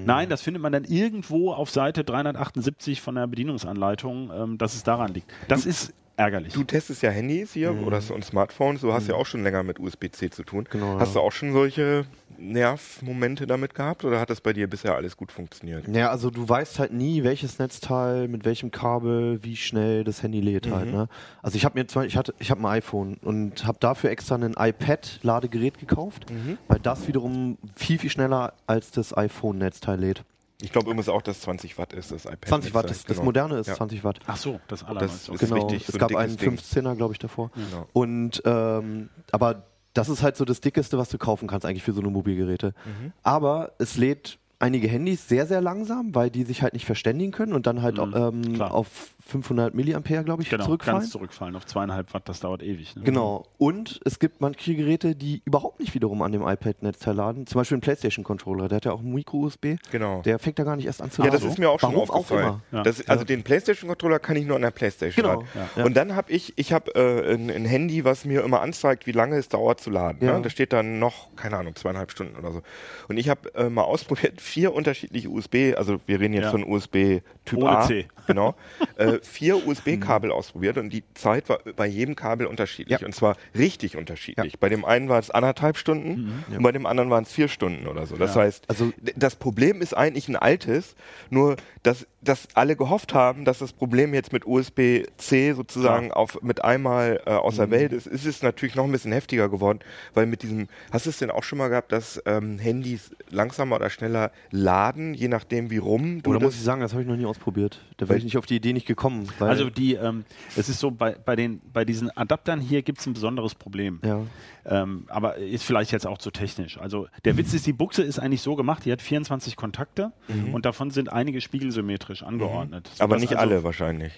nein, das findet man dann irgendwo auf Seite 378 von der Bedienungsanleitung, ähm, dass es daran liegt. Das ist ärgerlich. Du testest ja Handys hier Mhm. oder so und Smartphones, du hast ja auch schon länger mit USB-C zu tun. Genau, hast ja. du auch schon solche Nervmomente damit gehabt oder hat das bei dir bisher alles gut funktioniert? Ja, also du weißt halt nie, welches Netzteil, mit welchem Kabel, wie schnell das Handy lädt halt. Ne? Also ich habe mir zwar, ich hatte, ich habe ein iPhone und habe dafür extra ein iPad-Ladegerät gekauft, weil das wiederum viel viel schneller als das iPhone-Netzteil lädt. Ich glaube übrigens auch, dass 20 Watt ist das iPad. 20 Watt, das, das moderne ist Ja. 20 Watt. Ach so, das allerneueste. ist Genau, wichtig, so es ein gab dickes einen Ding. 15er, glaube ich, davor. Genau. Und ähm, aber das ist halt so das dickeste, was du kaufen kannst eigentlich für so eine Mobilgeräte. Mhm. Aber es lädt einige Handys sehr, sehr langsam, weil die sich halt nicht verständigen können und dann halt ähm, klar. auf 500 Milliampere, glaube ich, Genau, zurückfallen. ganz zurückfallen auf zweieinhalb Watt, das dauert ewig. Ne? Genau. Und es gibt manche Geräte, die überhaupt nicht wiederum an dem iPad-Netzteil laden. Zum Beispiel ein PlayStation-Controller, der hat ja auch ein Micro-USB. Genau. Der fängt da gar nicht erst an zu Ja, laden. das ist mir auch schon Warum aufgefallen. Auch immer. Ja. Das, also den PlayStation-Controller kann ich nur an der PlayStation Genau, laden. ja. Und dann habe ich, ich habe äh, ein, ein Handy, was mir immer anzeigt, wie lange es dauert zu laden. Ja. Ne? Da steht dann noch, keine Ahnung, zweieinhalb Stunden oder so. Und ich habe äh, mal ausprobiert, vier unterschiedliche USB, also wir reden jetzt Ja. von USB Typ Ohne A. C. Genau. äh, vier USB-Kabel ausprobiert und die Zeit war bei jedem Kabel unterschiedlich. Ja. Und zwar richtig unterschiedlich. Bei dem einen war es anderthalb Stunden und bei dem anderen waren es vier Stunden oder so. Das Ja. heißt, Also- das Problem ist eigentlich ein altes, nur dass, dass alle gehofft haben, dass das Problem jetzt mit USB-C sozusagen auf, mit einmal äh, aus Mhm. der Welt ist, ist es natürlich noch ein bisschen heftiger geworden, weil mit diesem, hast du es denn auch schon mal gehabt, dass ähm, Handys langsamer oder schneller laden, je nachdem wie rum du Oder muss ich sagen, das habe ich noch nie ausprobiert. Da wäre ich nicht auf die Idee nicht gekommen. Weil, Also die, ähm, es ist so, bei, bei, den, bei diesen Adaptern hier gibt es ein besonderes Problem. ja. Ähm, aber ist vielleicht jetzt auch zu technisch. Also der Witz ist, die Buchse ist eigentlich so gemacht, die hat 24 Kontakte und davon sind einige spiegelsymmetrisch angeordnet. Mhm. aber nicht also, alle wahrscheinlich.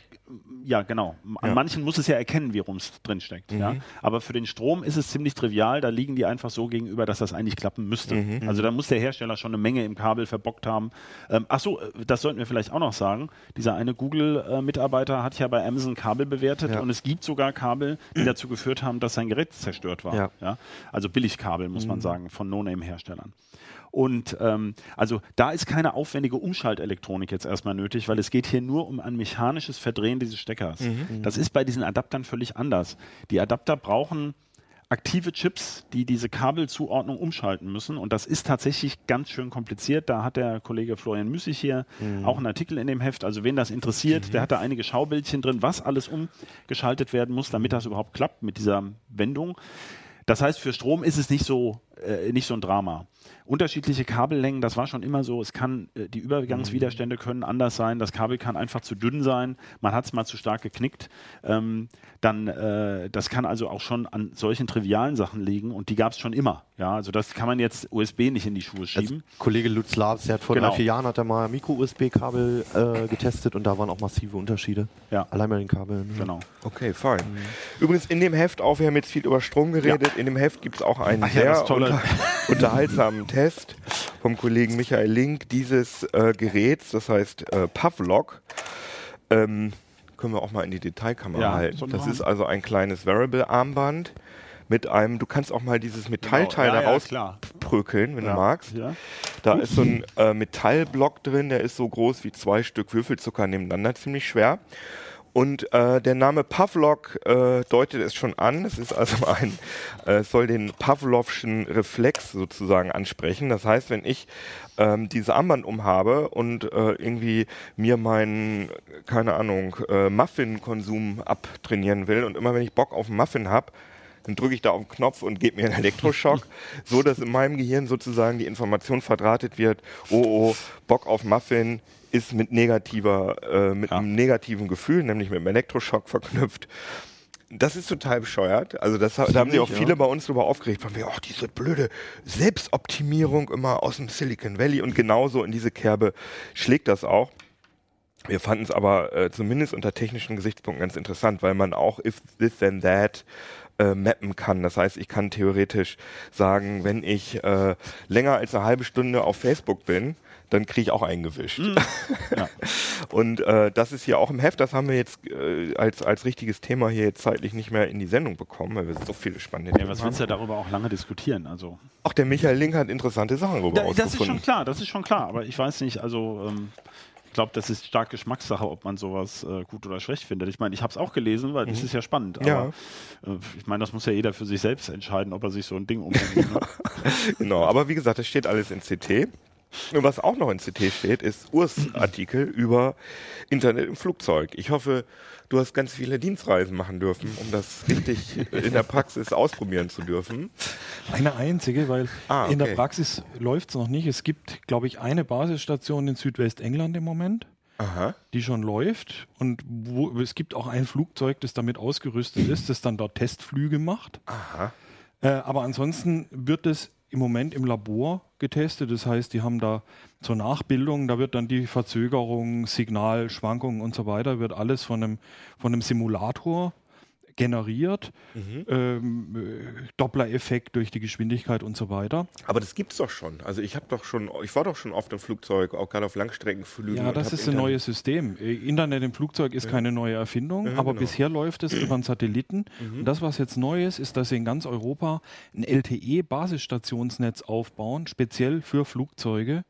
Ja, genau. An Ja. manchen muss es ja erkennen, wie rum es drin steckt. Ja? Aber für den Strom ist es ziemlich trivial, da liegen die einfach so gegenüber, dass das eigentlich klappen müsste. Also da muss der Hersteller schon eine Menge im Kabel verbockt haben. Ähm, ach so, äh, das sollten wir vielleicht auch noch sagen. Dieser eine Google-Mitarbeiter hat ja bei Amazon Kabel bewertet Ja. und es gibt sogar Kabel, die dazu geführt haben, dass sein Gerät zerstört war. Ja. Ja? Also Billigkabel, muss man sagen, von No-Name-Herstellern. Und ähm, also da ist keine aufwendige Umschaltelektronik jetzt erstmal nötig, weil es geht hier nur um ein mechanisches Verdrehen dieses Steckers. Das ist bei diesen Adaptern völlig anders. Die Adapter brauchen aktive Chips, die diese Kabelzuordnung umschalten müssen. Und das ist tatsächlich ganz schön kompliziert. Da hat der Kollege Florian Müssig hier auch einen Artikel in dem Heft. Also wen das interessiert, der hat da einige Schaubildchen drin, was alles umgeschaltet werden muss, damit das überhaupt klappt mit dieser Wendung. Das heißt, für Strom ist es nicht so, äh, nicht so ein Drama. Unterschiedliche Kabellängen, das war schon immer so. Es kann, äh, die Übergangswiderstände können anders sein. Das Kabel kann einfach zu dünn sein. Man hat es mal zu stark geknickt. Ähm, dann, äh, das kann also auch schon an solchen trivialen Sachen liegen und die gab es schon immer. Ja, also das kann man jetzt USB nicht in die Schuhe Als schieben. Kollege Lutz Labs, der hat vor Genau. drei, vier Jahren hat er mal Micro-USB-Kabel äh, getestet und da waren auch massive Unterschiede. Ja. Allein bei den Kabeln. ja. Genau. Okay, fein. Übrigens in dem Heft auch, wir haben jetzt viel über Strom geredet, in dem Heft gibt es auch einen Ach ja, sehr unter, unterhaltsamen Test vom Kollegen Michael Link dieses äh, Geräts, das heißt äh, Pavlog. Ähm, können wir auch mal in die Detailkamera Ja, halten. Das ist also ein kleines Variable-Armband, mit einem, du kannst auch mal dieses Metallteil Genau. Ja, da ja, rausprökeln, wenn Ja. du magst. Da ist so ein äh, Metallblock drin, der ist so groß wie zwei Stück Würfelzucker nebeneinander, ziemlich schwer. Und äh, der Name Pavlok äh, deutet es schon an. Es ist also ein, äh, soll den Pavlovschen Reflex sozusagen ansprechen. Das heißt, wenn ich ähm, diese Armband umhabe und äh, irgendwie mir meinen, keine Ahnung, äh, Muffin-Konsum abtrainieren will und immer wenn ich Bock auf Muffin hab, dann drücke ich da auf den Knopf und gebe mir einen Elektroschock, so dass in meinem Gehirn sozusagen die Information verdrahtet wird, oh oh, Bock auf Muffin ist mit negativer, äh, mit Ja. einem negativen Gefühl, nämlich mit einem Elektroschock verknüpft. Das ist total bescheuert. Also das, ha- da haben sich auch Ziemlich, viele ja. bei uns drüber aufgeregt, von mir, ach, diese blöde Selbstoptimierung immer aus dem Silicon Valley und genauso in diese Kerbe schlägt das auch. Wir fanden es aber äh, zumindest unter technischen Gesichtspunkten ganz interessant, weil man auch if this then that äh, mappen kann. Das heißt, ich kann theoretisch sagen, wenn ich äh, länger als eine halbe Stunde auf Facebook bin, dann kriege ich auch eingewischt. Ja. Und äh, das ist hier auch im Heft, das haben wir jetzt äh, als, als richtiges Thema hier jetzt zeitlich nicht mehr in die Sendung bekommen, weil wir so viele spannende Ja, Themen was haben. willst du darüber auch lange diskutieren? Also Auch der Michael Link hat interessante Sachen darüber Da, das ist schon klar, das ist schon klar. Aber ich weiß nicht, also ähm, ich glaube, das ist stark Geschmackssache, ob man sowas äh, gut oder schlecht findet. Ich meine, ich habe es auch gelesen, weil das ist ja spannend. Mhm. Ja. Aber äh, ich meine, das muss ja jeder für sich selbst entscheiden, ob er sich so ein Ding umhängt. ne? Genau, aber wie gesagt, das steht alles in CT. Und was auch noch in CT steht, ist Urs Artikel über Internet im Flugzeug. Ich hoffe, du hast ganz viele Dienstreisen machen dürfen, um das richtig in der Praxis ausprobieren zu dürfen. Eine einzige, weil Ah, in der okay. Praxis läuft es noch nicht. Es gibt, glaube ich, eine Basisstation in Südwestengland im Moment, Aha. die schon läuft. Und wo, es gibt auch ein Flugzeug, das damit ausgerüstet ist, das dann dort Testflüge macht. Aha. Äh, aber ansonsten wird es im Moment im Labor getestet. Das heißt, die haben da zur Nachbildung, da wird dann die Verzögerung, Signal, Schwankungen und so weiter, wird alles von einem, von einem Simulator generiert. Ähm, äh, Doppler-Effekt durch die Geschwindigkeit und so weiter. Aber das gibt's doch schon. Also ich habe doch schon, ich war doch schon oft im Flugzeug, auch gerade auf Langstreckenflügen. Ja, das ist ein Internet- neues System. Äh, Internet im Flugzeug ist keine neue Erfindung, aber genau. bisher läuft es über einen Satelliten. Und das, was jetzt neu ist, ist, dass sie in ganz Europa ein LTE-Basisstationsnetz aufbauen, speziell für Flugzeuge,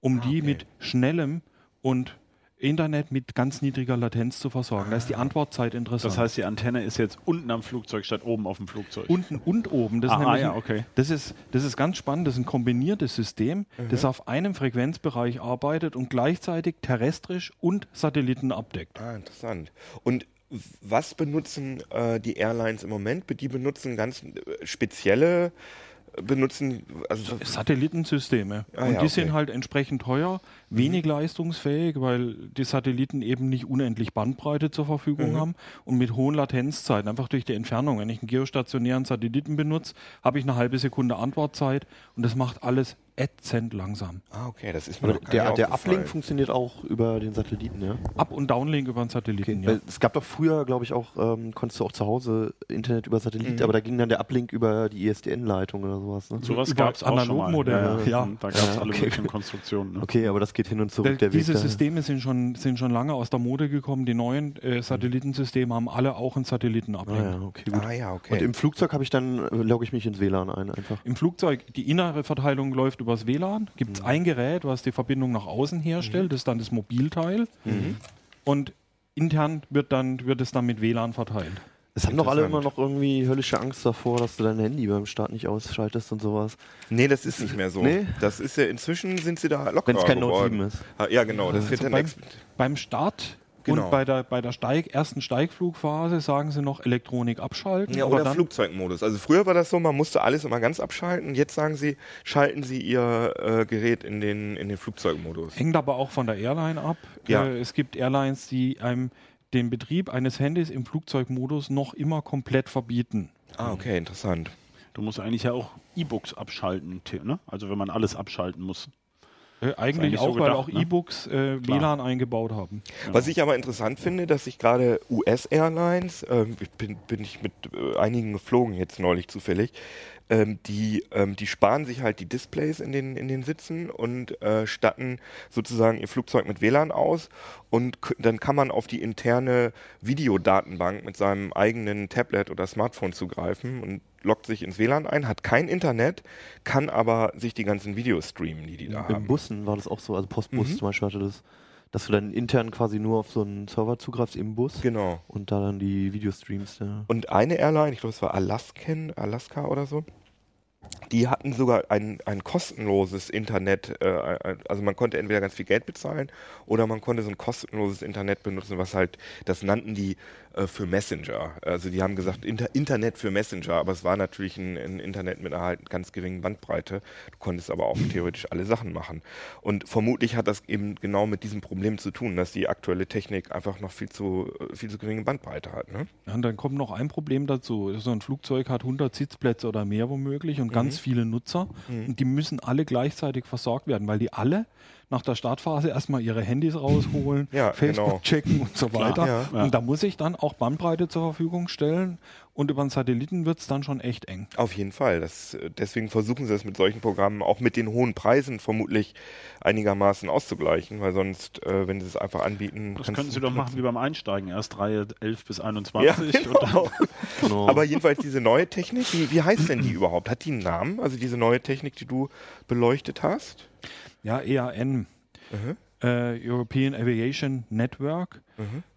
um die okay. mit schnellem und Internet mit ganz niedriger Latenz zu versorgen. Da ist die Antwortzeit interessant. Das heißt, die Antenne ist jetzt unten am Flugzeug statt oben auf dem Flugzeug. Unten und oben. Das, ist Aha, nämlich ja, ein- okay. das, ist, das ist ganz spannend. Das ist ein kombiniertes System, das auf einem Frequenzbereich arbeitet und gleichzeitig terrestrisch und Satelliten abdeckt. Ah, interessant. Und was benutzen äh, die Airlines im Moment? Die benutzen ganz äh, spezielle, äh, benutzen, also Satellitensysteme. Ah, und ja, die okay. sind halt entsprechend teuer, wenig leistungsfähig, weil die Satelliten eben nicht unendlich Bandbreite zur Verfügung haben und mit hohen Latenzzeiten, einfach durch die Entfernung. Wenn ich einen geostationären Satelliten benutze, habe ich eine halbe Sekunde Antwortzeit und das macht alles ätzend langsam. Ah, okay, das ist mir der, der. Uplink funktioniert auch über den Satelliten, ja? Up- und Downlink über einen Satelliten, ja. Weil es gab doch früher, glaube ich, auch, ähm, konntest du auch zu Hause Internet über Satellit, Mhm. aber da ging dann der Uplink über die ISDN-Leitung oder sowas. Ne? Sowas gab es auch schon mal. Analogmodelle, ja. Ja, Da gab es Ja, alle okay. möglichen Konstruktionen. Ne? Okay, aber das geht hin und zurück, der Weg Diese dahin. Systeme sind schon, sind schon lange aus der Mode gekommen. Die neuen äh, Satellitensysteme haben alle auch einen Ah Satellitenuplink. ja, okay, gut. Ah ja, okay. Und im Flugzeug habe ich dann, äh, logge ich mich ins WLAN ein einfach. Im Flugzeug, die innere Verteilung läuft übers WLAN. Gibt es ein Gerät, was die Verbindung nach außen herstellt. Das ist dann das Mobilteil. Und intern wird, dann, wird es dann mit WLAN verteilt. Es haben doch alle immer noch irgendwie höllische Angst davor, dass du dein Handy beim Start nicht ausschaltest und sowas. nee, das ist nicht mehr so. Nee? Das ist ja, inzwischen sind sie da locker Wenn es kein Note geworden. 7 ist. Ah, Ja, genau. Das wird Also dann beim, beim Start Genau. und bei der, bei der Steig, ersten Steigflugphase sagen sie noch Elektronik abschalten. ja, aber oder dann, Flugzeugmodus. Also früher war das so, man musste alles immer ganz abschalten. Jetzt sagen sie, schalten Sie Ihr äh, Gerät in den, in den Flugzeugmodus. Hängt aber auch von der Airline ab. Ja. Äh, es gibt Airlines, die einem den Betrieb eines Handys im Flugzeugmodus noch immer komplett verbieten. Ah, okay, interessant. Du musst eigentlich ja auch E-Books abschalten, ne? Also wenn man alles abschalten muss. Äh, eigentlich eigentlich so auch, weil gedacht, auch ne? E-Books äh. WLAN eingebaut haben. Was ich aber interessant finde, dass sich gerade US-Airlines, ähm, ich bin, bin ich mit äh, einigen geflogen jetzt neulich zufällig, ähm, die, ähm, die sparen sich halt die Displays in den, in den Sitzen und äh, statten sozusagen ihr Flugzeug mit WLAN aus und dann kann man auf die interne Videodatenbank mit seinem eigenen Tablet oder Smartphone zugreifen und loggt sich ins WLAN ein, hat kein Internet, kann aber sich die ganzen Videos streamen, die die da In haben. Bussen war das auch so, also Postbus Mhm. zum Beispiel hatte das, dass du dann intern quasi nur auf so einen Server zugreifst im Bus Genau. und da dann die Videostreams. Ja. Und eine Airline, ich glaube, es war Alaskan, Alaska oder so, die hatten sogar ein, ein kostenloses Internet. Äh, also man konnte entweder ganz viel Geld bezahlen oder man konnte so ein kostenloses Internet benutzen, was halt, das nannten die äh, für Messenger. Also die haben gesagt Inter Internet für Messenger, aber es war natürlich ein, ein Internet mit einer halt ganz geringen Bandbreite. Du konntest aber auch theoretisch alle Sachen machen. Und vermutlich hat das eben genau mit diesem Problem zu tun, dass die aktuelle Technik einfach noch viel zu, äh, viel zu geringe Bandbreite hat. Ne? Ja, und dann kommt noch ein Problem dazu. So ein Flugzeug hat 100 Sitzplätze oder mehr womöglich und ganz viele Nutzer. Und die müssen alle gleichzeitig versorgt werden, weil die alle nach der Startphase erstmal ihre Handys rausholen, Ja, Facebook genau. checken und so weiter. ja. Ja. Und da muss ich dann auch Bandbreite zur Verfügung stellen. Und über einen Satelliten wird es dann schon echt eng. Auf jeden Fall. Das, äh, deswegen versuchen sie es mit solchen Programmen auch mit den hohen Preisen vermutlich einigermaßen auszugleichen, weil sonst, äh, wenn sie es einfach anbieten, Das könnten Sie doch machen wie beim Einsteigen. Erst Reihe 11 bis 21 Ja, und dann genau. Genau. Aber jedenfalls diese neue Technik, wie, wie heißt denn die überhaupt? Hat die einen Namen? Also diese neue Technik, die du beleuchtet hast? Ja, EAN, Mhm. äh, European Aviation Network,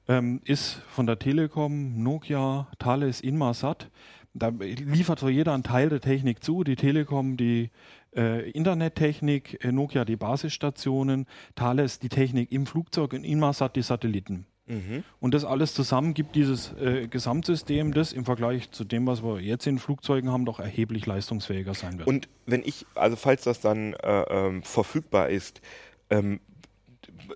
ähm, ist von der Telekom, Nokia, Thales, Inmarsat. Da liefert so jeder einen Teil der Technik zu. Die Telekom die äh, Internettechnik, äh, Nokia die Basisstationen, Thales die Technik im Flugzeug und Inmarsat die Satelliten. Mhm. Und das alles zusammen gibt dieses äh, Gesamtsystem, das im Vergleich zu dem, was wir jetzt in Flugzeugen haben, doch erheblich leistungsfähiger sein wird. Und wenn ich, also falls das dann äh, ähm, verfügbar ist, ähm,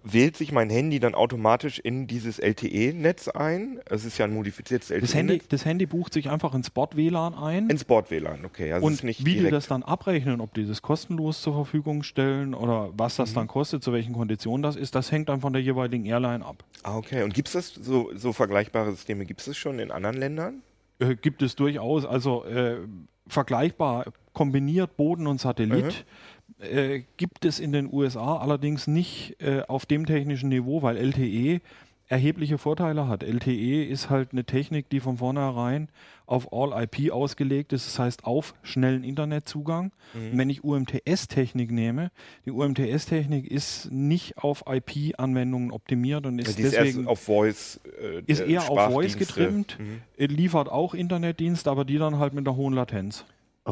wählt sich mein Handy dann automatisch in dieses LTE-Netz ein? Es ist ja ein modifiziertes das, Handy, LTE-Netz. das Handy bucht sich einfach ins Bot-WLAN ein. Ins Bord-WLAN, okay. Also und wie die direkt. das dann abrechnen, ob die das kostenlos zur Verfügung stellen oder was Mhm. das dann kostet, zu welchen Konditionen das ist, das hängt dann von der jeweiligen Airline ab. Ah, okay. Und gibt es das so, so vergleichbare Systeme, gibt es das schon in anderen Ländern? Äh, gibt es durchaus, also äh, vergleichbar kombiniert Boden und Satellit. Äh, gibt es in den USA allerdings nicht äh, auf dem technischen Niveau, weil LTE erhebliche Vorteile hat. LTE ist halt eine Technik, die von vornherein auf All-IP ausgelegt ist, das heißt auf schnellen Internetzugang. Und wenn ich UMTS-Technik nehme, die UMTS-Technik ist nicht auf IP-Anwendungen optimiert und ist ist deswegen erst auf Voice. Äh, ist eher auf Voice getrimmt, Mhm. liefert auch Internetdienst, aber die dann halt mit einer hohen Latenz.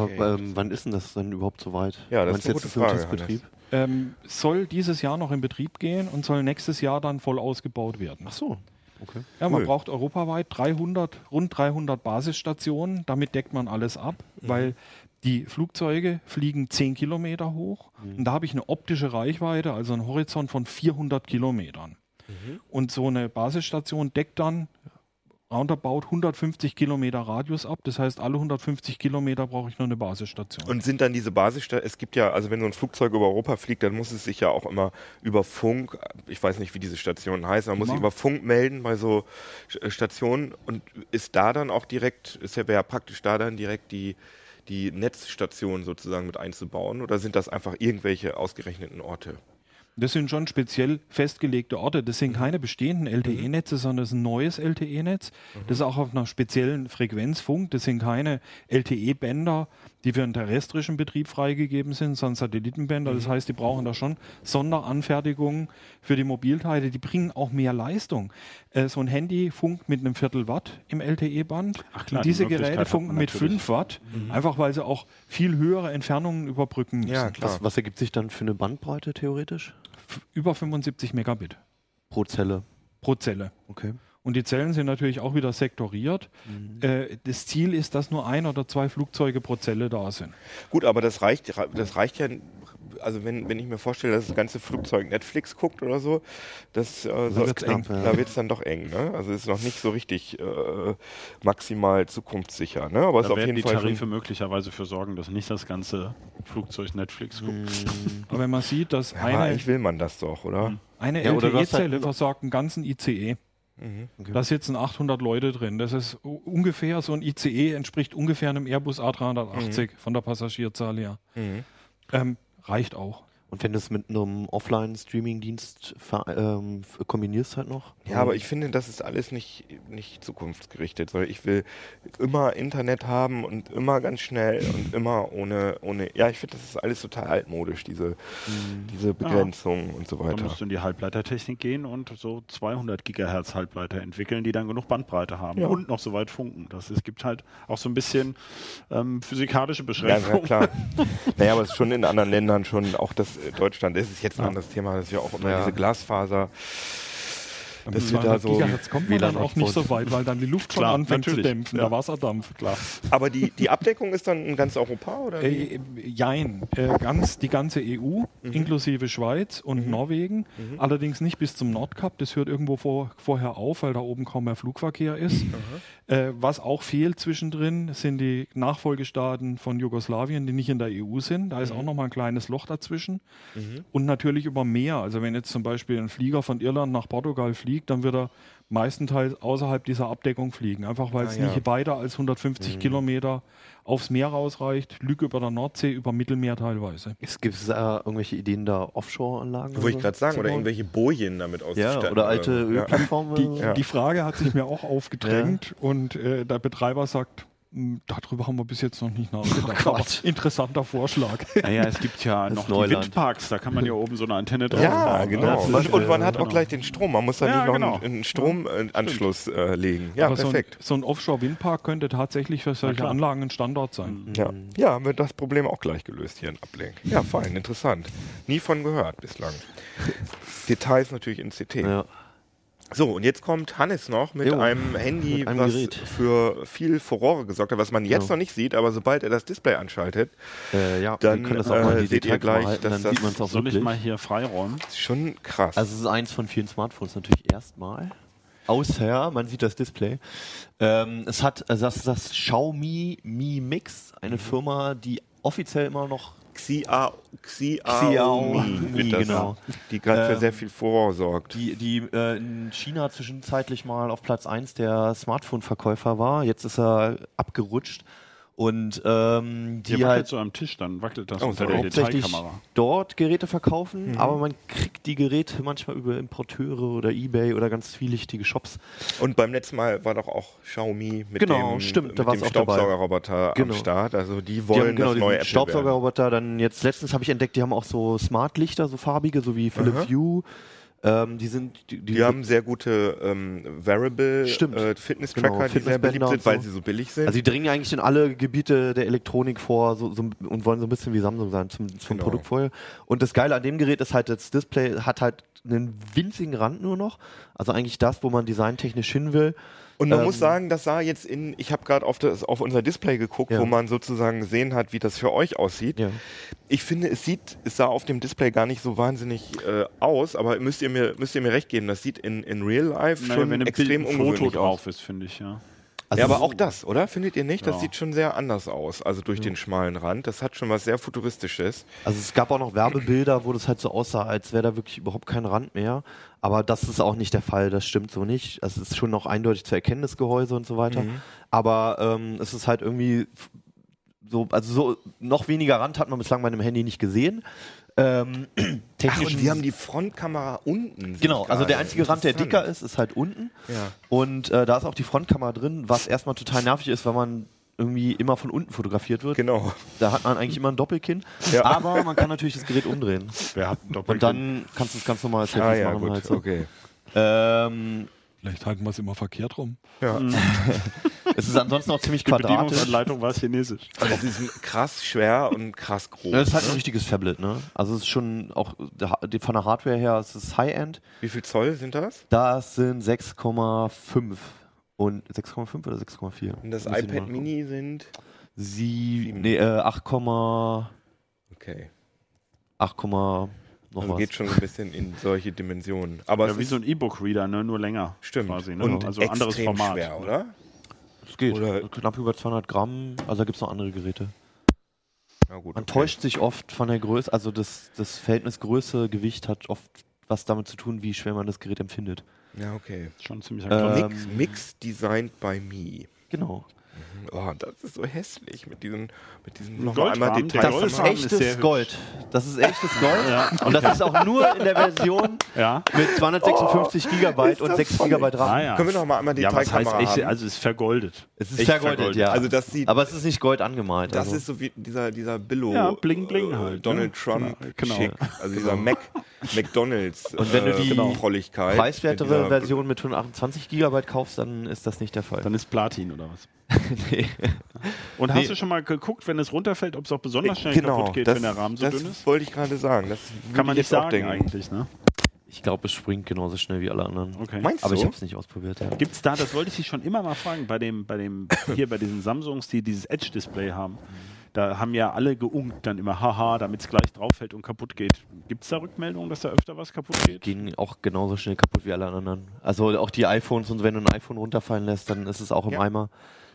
Aber ähm, wann ist denn das dann überhaupt soweit? Ja, das Meinst ist eine gute Frage, Testbetrieb? Ähm, soll dieses Jahr noch in Betrieb gehen und soll nächstes Jahr dann voll ausgebaut werden. Ach so, okay. Ja, man cool. braucht europaweit 300, rund 300 Basisstationen. Damit deckt man alles ab, Mhm. weil die Flugzeuge fliegen 10 Kilometer hoch Mhm. und da habe ich eine optische Reichweite, also einen Horizont von 400 Kilometern. Mhm. Und so eine Basisstation deckt dann roundabout 150 Kilometer Radius ab. Das heißt, alle 150 Kilometer brauche ich nur eine Basisstation. Und sind dann diese Basisstationen, es gibt ja, also wenn so ein Flugzeug über Europa fliegt, dann muss es sich ja auch immer über Funk, ich weiß nicht, wie diese Stationen heißen, man muss sich über Funk melden bei so Sch- Stationen und ist da dann auch direkt, ist ja wäre praktisch da dann direkt die, die Netzstation sozusagen mit einzubauen oder sind das einfach irgendwelche ausgerechneten Orte? Das sind schon speziell festgelegte Orte. Das sind keine bestehenden LTE-Netze, sondern das ist ein neues LTE-Netz. Das ist auch auf einer speziellen Frequenz funkt. Das sind keine LTE-Bänder, die für einen terrestrischen Betrieb freigegeben sind, sondern Satellitenbänder. Das heißt, die brauchen da schon Sonderanfertigungen für die Mobilteile. Die bringen auch mehr Leistung. Äh, so ein Handy funkt mit einem Viertel Watt im LTE-Band. Diese Geräte funken mit natürlich. 5 Watt, einfach weil sie auch viel höhere Entfernungen überbrücken müssen. Ja, klar. Was, was ergibt sich dann für eine Bandbreite theoretisch? Über 75 Megabit Pro Zelle. pro Zelle. Okay. Und die Zellen sind natürlich auch wieder sektoriert. Äh, das Ziel ist, dass nur ein oder zwei Flugzeuge pro Zelle da sind. Gut, aber das reicht, das reicht ja, also wenn, wenn ich mir vorstelle, dass das ganze Flugzeug Netflix guckt oder so, das, äh, so, wird's eng. da wird es dann doch eng. Ne? Also ist noch nicht so richtig äh, maximal zukunftssicher. Ne? Aber es ist Da auf werden jeden die Fall Tarife schon, möglicherweise für sorgen, dass nicht das ganze Flugzeug Netflix guckt. Aber wenn man sieht, dass ja, eine, eigentlich will man das doch, oder? eine Ja, LTE-Zelle halt- versorgt einen ganzen ICE. Mhm. Da sitzen 800 Leute drin. Das ist ungefähr, so ein ICE entspricht ungefähr einem Airbus A380 von der Passagierzahl her. Mhm. Ähm, reicht auch. Und wenn du es mit einem Offline-Streaming-Dienst ähm, kombinierst halt noch? Ja, aber ich finde, das ist alles nicht, nicht zukunftsgerichtet. Ich will immer Internet haben und immer ganz schnell und immer ohne, ohne ja, ich finde, das ist alles total altmodisch, diese, mhm. diese Begrenzung ja. und so weiter. Da musst du in die Halbleitertechnik gehen und so 200 Gigahertz Halbleiter entwickeln, die dann genug Bandbreite haben ja. und noch so weit funken. Das, es gibt halt auch so ein bisschen ähm, physikalische Beschränkungen. Ja, klar. naja, aber es ist schon in anderen Ländern schon auch das Deutschland, ist jetzt ein anderes Thema, das ist ja auch immer ja. diese Glasfaser dass wir da so Gigahertz kommt man dann auch nicht so weit, weil dann die Luft schon anfängt zu dämpfen, ja. der Wasserdampf. Klar. Aber die, die Abdeckung ist dann in ganz Europa oder? Äh, jein, äh, ganz die ganze EU mhm. inklusive Schweiz und mhm. Norwegen. Mhm. Allerdings nicht bis zum Nordkap. Das hört irgendwo vor, vorher auf, weil da oben kaum mehr Flugverkehr ist. Äh, was auch fehlt zwischendrin sind die Nachfolgestaaten von Jugoslawien, die nicht in der EU sind. Da ist auch mhm. noch mal ein kleines Loch dazwischen. Mhm. Und natürlich über Meer. Also wenn jetzt zum Beispiel ein Flieger von Irland nach Portugal fliegt fliegt, dann wird er meistenteils außerhalb dieser Abdeckung fliegen. Einfach weil es ah, ja. nicht weiter als 150 mhm. Kilometer aufs Meer rausreicht, Lüge über der Nordsee, über Mittelmeer teilweise. Gibt es da irgendwelche Ideen da Offshore-Anlagen? Wollte ich gerade sagen, oder irgendwelche Bojen damit auszustatten. Ja, oder alte Ölplattformen. Die, die, Frage hat sich mir auch aufgedrängt und äh, der Betreiber sagt, darüber haben wir bis jetzt noch nicht nachgedacht. Oh interessanter Vorschlag. Naja, es gibt ja noch Neuland. die Windparks, da kann man ja oben so eine Antenne drauf Ja, bauen, genau. Und, und, man hat auch genau. gleich den Strom. Man muss da ja, nicht noch genau. einen, einen Stromanschluss äh, legen. Ja, Aber perfekt. So ein, so ein Offshore-Windpark könnte tatsächlich für solche Anlagen ein Standort sein. Mhm. Ja. ja, haben wir das Problem auch gleich gelöst hier in Ablenk. Ja, fein, interessant. Nie von gehört bislang. Details natürlich in CT. Ja. So, und jetzt kommt Hannes noch mit jo, einem Handy, mit einem was Gerät. für viel Furore gesorgt hat, was man jetzt ja. noch nicht sieht, aber sobald er das Display anschaltet, äh, ja, dann äh, seht ihr gleich, dass dann das auch soll ich mal hier freiräumen. Ist schon krass. Also es ist eins von vielen Smartphones natürlich erstmal. Außer, man sieht das Display. Ähm, es hat also das, das Xiaomi Mi Mix, eine mhm. Firma, die offiziell immer noch Xia, Xiaomi, genau. die gerade für ähm, sehr viel Furore sorgt. Die, die äh, in China zwischenzeitlich mal auf Platz 1 der Smartphone-Verkäufer war. Jetzt ist er abgerutscht. Und ähm, die Hier halt so am Tisch, dann wackelt das oh, unter der Detailkamera. dort Geräte verkaufen, mhm. aber man kriegt die Geräte manchmal über Importeure oder Ebay oder ganz zwielichtige Shops. Und beim letzten Mal war doch auch Xiaomi mit genau, dem, stimmt, mit dem Staubsaugerroboter genau. am Start. Also die wollen die haben, genau, das neue Apple Staubsaugerroboter. Dann jetzt letztens habe ich entdeckt, die haben auch so Smart-Lichter, so farbige, so wie Philips Hue. Ähm, die sind, die, die, die haben sehr gute ähm, Variable äh, Fitness-Tracker, genau, die sehr beliebt sind, so. weil sie so billig sind. Also die dringen eigentlich in alle Gebiete der Elektronik vor so, so, und wollen so ein bisschen wie Samsung sein zum, zum genau. Produkt vorher. Und das Geile an dem Gerät ist halt, das Display hat halt einen winzigen Rand nur noch. Also eigentlich das, wo man designtechnisch hin will. Und man ähm, muss sagen, das sah jetzt in, ich habe gerade auf, auf unser Display geguckt, ja. wo man sozusagen gesehen hat, wie das für euch aussieht. Ja. Ich finde, es sieht, es sah auf dem Display gar nicht so wahnsinnig äh, aus, aber müsst ihr mir, müsst ihr mir recht geben, das sieht in, in Real Life naja, schon wenn extrem Bild, ein Foto drauf ist, finde ich, ja. Also ja, aber auch das, oder? Findet ihr nicht? Das ja. sieht schon sehr anders aus, also durch ja. den schmalen Rand. Das hat schon was sehr Futuristisches. Also es gab auch noch Werbebilder, wo das halt so aussah, als wäre da wirklich überhaupt kein Rand mehr. Aber das ist auch nicht der Fall, das stimmt so nicht. Es ist schon noch eindeutig zu erkennen, das Gehäuse und so weiter. Mhm. Aber ähm, es ist halt irgendwie so, also so noch weniger Rand hat man bislang bei einem Handy nicht gesehen. Ähm, Ach, und die haben die Frontkamera unten. Genau, also der einzige Rand, der dicker ist, ist halt unten. Ja. Und äh, da ist auch die Frontkamera drin, was erstmal total nervig ist, weil man irgendwie immer von unten fotografiert wird. Genau. Da hat man eigentlich immer ein Doppelkinn. Ja. Aber man kann natürlich das Gerät umdrehen. Wer hat ein Doppelkinn? Und dann kannst du es ganz normal Selfies ah, ja, machen. Gut, halt so. okay. Ähm, Vielleicht halten wir es immer verkehrt rum. Ja. es ist ansonsten auch ziemlich quadratisch. Die Bedienungsanleitung war chinesisch. Also es ist krass schwer und krass groß. Das ist halt ne? ein richtiges Tablet, ne? Also es ist schon auch von der Hardware her, es ist High-End. Wie viel Zoll sind das? Das sind 6,5 und 6,5 oder 6,4. Und das iPad Mini sind? Sie, nee, äh, 8, okay. 8, noch also was. geht schon ein bisschen in solche Dimensionen. Aber ja, wie so ein E-Book-Reader, ne? nur länger. Stimmt. Quasi, ne? Und also anderes Format. schwer, oder? Es geht. Oder knapp über 200 Gramm. Also da gibt es noch andere Geräte. Gut, Man okay. täuscht sich oft von der Größe, also das, das Verhältnis Größe-Gewicht hat oft was damit zu tun, wie schwer man das Gerät empfindet. Ja, okay. Schon ziemlich ähm, Mix, Mix designed by me. Genau. Oh, das ist so hässlich mit diesen, mit diesen noch einmal Details. Das ist echtes Gold. Das ist echtes Gold. Ja. Und das ist auch nur in der Version ja. mit 256 oh, Gigabyte und 6 Gigabyte RAM. Ah, ja. Können wir noch mal einmal die ja, was heißt echt, Also es ist vergoldet. Es ist vergoldet, vergoldet, ja. Also das sieht, Aber es ist nicht Gold angemalt. Das also. ist so wie dieser, dieser Billo. Ja, bling bling äh, halt. Donald ne? Trump. Genau. Schick. Also dieser Mac, McDonalds. Und wenn du äh, die genau. preiswertere Version mit 128 Gigabyte kaufst, dann ist das nicht der Fall. Dann ist Platin oder was? nee. Und hast nee. du schon mal geguckt, wenn es runterfällt, ob es auch besonders schnell genau, kaputt geht, das, wenn der Rahmen so dünn ist? Das wollte ich gerade sagen. Das kann man nicht sagen eigentlich, ne? Ich glaube, es springt genauso schnell wie alle anderen. Okay. Meinst Aber du? ich habe es nicht ausprobiert. Ja. Gibt es da, das wollte ich dich schon immer mal fragen, bei dem, bei dem, hier bei diesen Samsungs, die dieses Edge-Display haben. Da haben ja alle geunkt dann immer, haha, damit es gleich drauf fällt und kaputt geht. Gibt es da Rückmeldungen, dass da öfter was kaputt geht? Gehen auch genauso schnell kaputt wie alle anderen. Also auch die iPhones und wenn du ein iPhone runterfallen lässt, dann ist es auch im ja. Eimer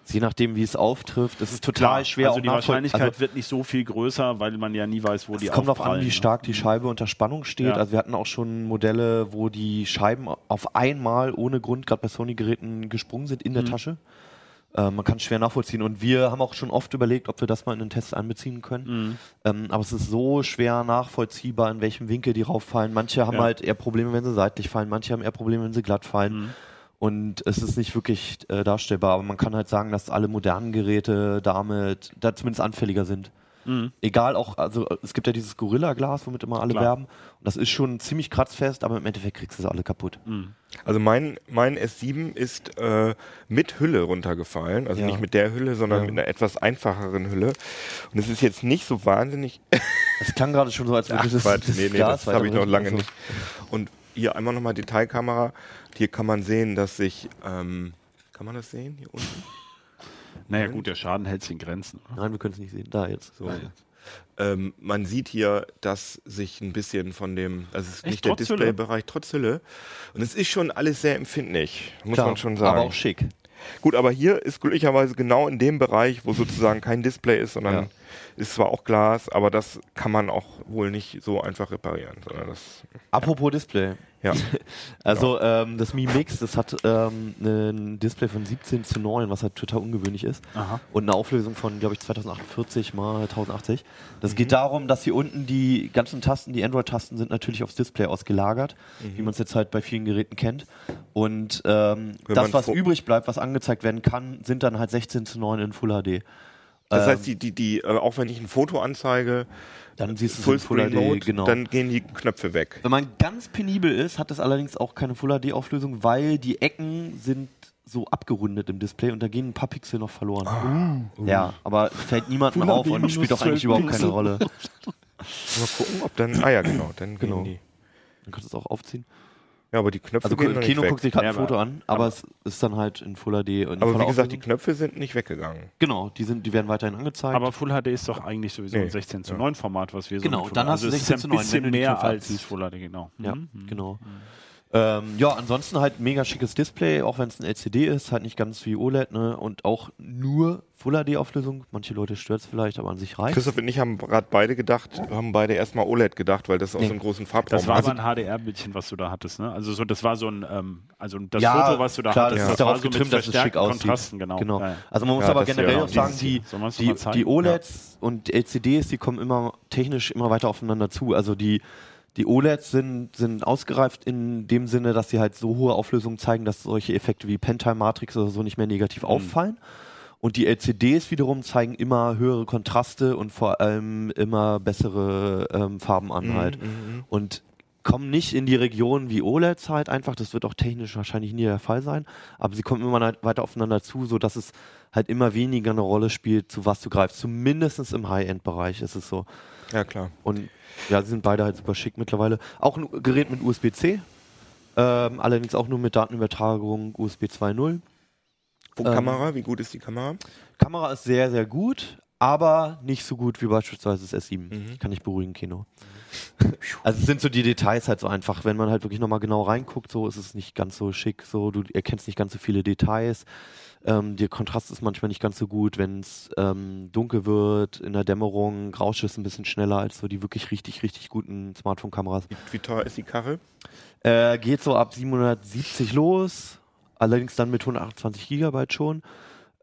je nachdem, wie es auftrifft. Es ist total Klar, schwer. Also die Wahrscheinlichkeit also, wird nicht so viel größer, weil man ja nie weiß, wo die Es kommt darauf an, wie ne? stark die Scheibe unter Spannung steht. Ja. Also wir hatten auch schon Modelle, wo die Scheiben auf einmal ohne Grund, gerade bei Sony-Geräten, gesprungen sind in der mhm. Tasche. Äh, man kann es schwer nachvollziehen. Und wir haben auch schon oft überlegt, ob wir das mal in den Test einbeziehen können. Mhm. Ähm, aber es ist so schwer nachvollziehbar, in welchem Winkel die rauffallen. Manche haben ja. halt eher Probleme, wenn sie seitlich fallen. Manche haben eher Probleme, wenn sie glatt fallen. Mhm. Und es ist nicht wirklich äh, darstellbar, aber man kann halt sagen, dass alle modernen Geräte damit da zumindest anfälliger sind. Mhm. Egal auch, also es gibt ja dieses Gorilla-Glas, womit immer alle Klar. werben. Und das ist schon ziemlich kratzfest, aber im Endeffekt kriegst du sie alle kaputt. Mhm. Also mein, mein S7 ist äh, mit Hülle runtergefallen. Also ja. nicht mit der Hülle, sondern ja. mit einer etwas einfacheren Hülle. Und es ist jetzt nicht so wahnsinnig. Es klang gerade schon so, als würde das, das nee, nee, Glas das habe ich noch lange also. nicht. Und hier einmal nochmal Detailkamera. Hier kann man sehen, dass sich, ähm, kann man das sehen hier unten? Naja gut, der Schaden hält sich in Grenzen. Oder? Nein, wir können es nicht sehen. Da jetzt. So. jetzt. Ähm, man sieht hier, dass sich ein bisschen von dem, also es ist Echt, nicht der Displaybereich, trotz Hülle. Und es ist schon alles sehr empfindlich, muss Klar, man schon sagen. Aber auch schick. Gut, aber hier ist glücklicherweise genau in dem Bereich, wo sozusagen kein Display ist, sondern ja. Ist zwar auch Glas, aber das kann man auch wohl nicht so einfach reparieren. Sondern das Apropos Display. Ja. also genau. ähm, das Mi Mix, das hat ähm, ein Display von 17 zu 9, was halt total ungewöhnlich ist. Aha. Und eine Auflösung von, glaube ich, 2048 mal 1080. Das mhm. geht darum, dass hier unten die ganzen Tasten, die Android-Tasten, sind natürlich aufs Display ausgelagert, mhm. wie man es jetzt halt bei vielen Geräten kennt. Und ähm, das, was übrig bleibt, was angezeigt werden kann, sind dann halt 16 zu 9 in Full HD. Das heißt, die, die, die, äh, auch wenn ich ein Foto anzeige, dann siehst du Full Screen Mode, genau. dann gehen die Knöpfe weg. Wenn man ganz penibel ist, hat das allerdings auch keine Full HD Auflösung, weil die Ecken sind so abgerundet im Display und da gehen ein paar Pixel noch verloren. Ah. Uh. Ja, aber fällt niemandem auf und spielt auch eigentlich überhaupt keine Rolle. Mal gucken, ob dann. Ah ja, genau, dann genau. die. Dann kannst du es auch aufziehen. Ja, aber die Knöpfe also gehen Kino guckt sich gerade ein Foto an, aber, aber, es ist dann halt in Full HD. aber wie gesagt, die Knöpfe sind nicht weggegangen. Genau, die, sind, die werden weiterhin angezeigt. Aber Full HD ist doch eigentlich sowieso nee. ein 16 zu 9 Format, was wir so Genau, dann hast du 16 also zu 9. Ein bisschen mehr als Full HD, genau. Ja, mhm. genau. Mhm. Ähm, ja, ansonsten halt mega schickes Display, auch wenn es ein LCD ist, halt nicht ganz wie OLED, ne? Und auch nur Full HD-Auflösung. Manche Leute stört es vielleicht, aber an sich reicht. Christoph und ich haben gerade beide gedacht, haben beide erstmal OLED gedacht, weil das auch nee. so einen großen Farbraum Das war also aber ein HDR-Bildchen, was du da hattest, ne? Also so, das war so ein, ähm, also das ja, Foto, was du da klar, hattest, das, ja. ist darauf so getrimmt, dass es schick aussieht. Kontrasten, genau. genau. Ja, also man muss aber generell auch sagen, die, die, die OLEDs und LCDs, die kommen immer technisch immer weiter aufeinander zu. Also die die OLEDs sind, sind ausgereift in dem Sinne, dass sie halt so hohe Auflösungen zeigen, dass solche Effekte wie Pentime Matrix oder so nicht mehr negativ mhm. auffallen. Und die LCDs wiederum zeigen immer höhere Kontraste und vor allem immer bessere ähm, Farben an mhm, halt. Mhm. Und kommen nicht in die Region wie OLEDs halt einfach, das wird auch technisch wahrscheinlich nie der Fall sein, aber sie kommen immer weiter aufeinander zu, so dass es halt immer weniger eine Rolle spielt, zu was du greifst. Zumindest im High-End-Bereich ist es so. Ja, klar. Und ja, sie sind beide halt super schick mittlerweile. Auch ein Gerät mit USB-C, ähm, allerdings auch nur mit Datenübertragung USB 2.0. Und ähm, Kamera, wie gut ist die Kamera? Kamera ist sehr, sehr gut, aber nicht so gut wie beispielsweise das S7. Mhm. Kann ich beruhigen, Kino. Also es sind so die Details halt so einfach, wenn man halt wirklich nochmal genau reinguckt, so ist es nicht ganz so schick, so du erkennst nicht ganz so viele Details. Ähm, der Kontrast ist manchmal nicht ganz so gut, wenn es ähm, dunkel wird, in der Dämmerung, Rausch ist ein bisschen schneller als so die wirklich richtig, richtig guten Smartphone-Kameras. Wie, wie, teuer ist die Karre? Äh, geht so ab 770 los, allerdings dann mit 128 Gigabyte schon.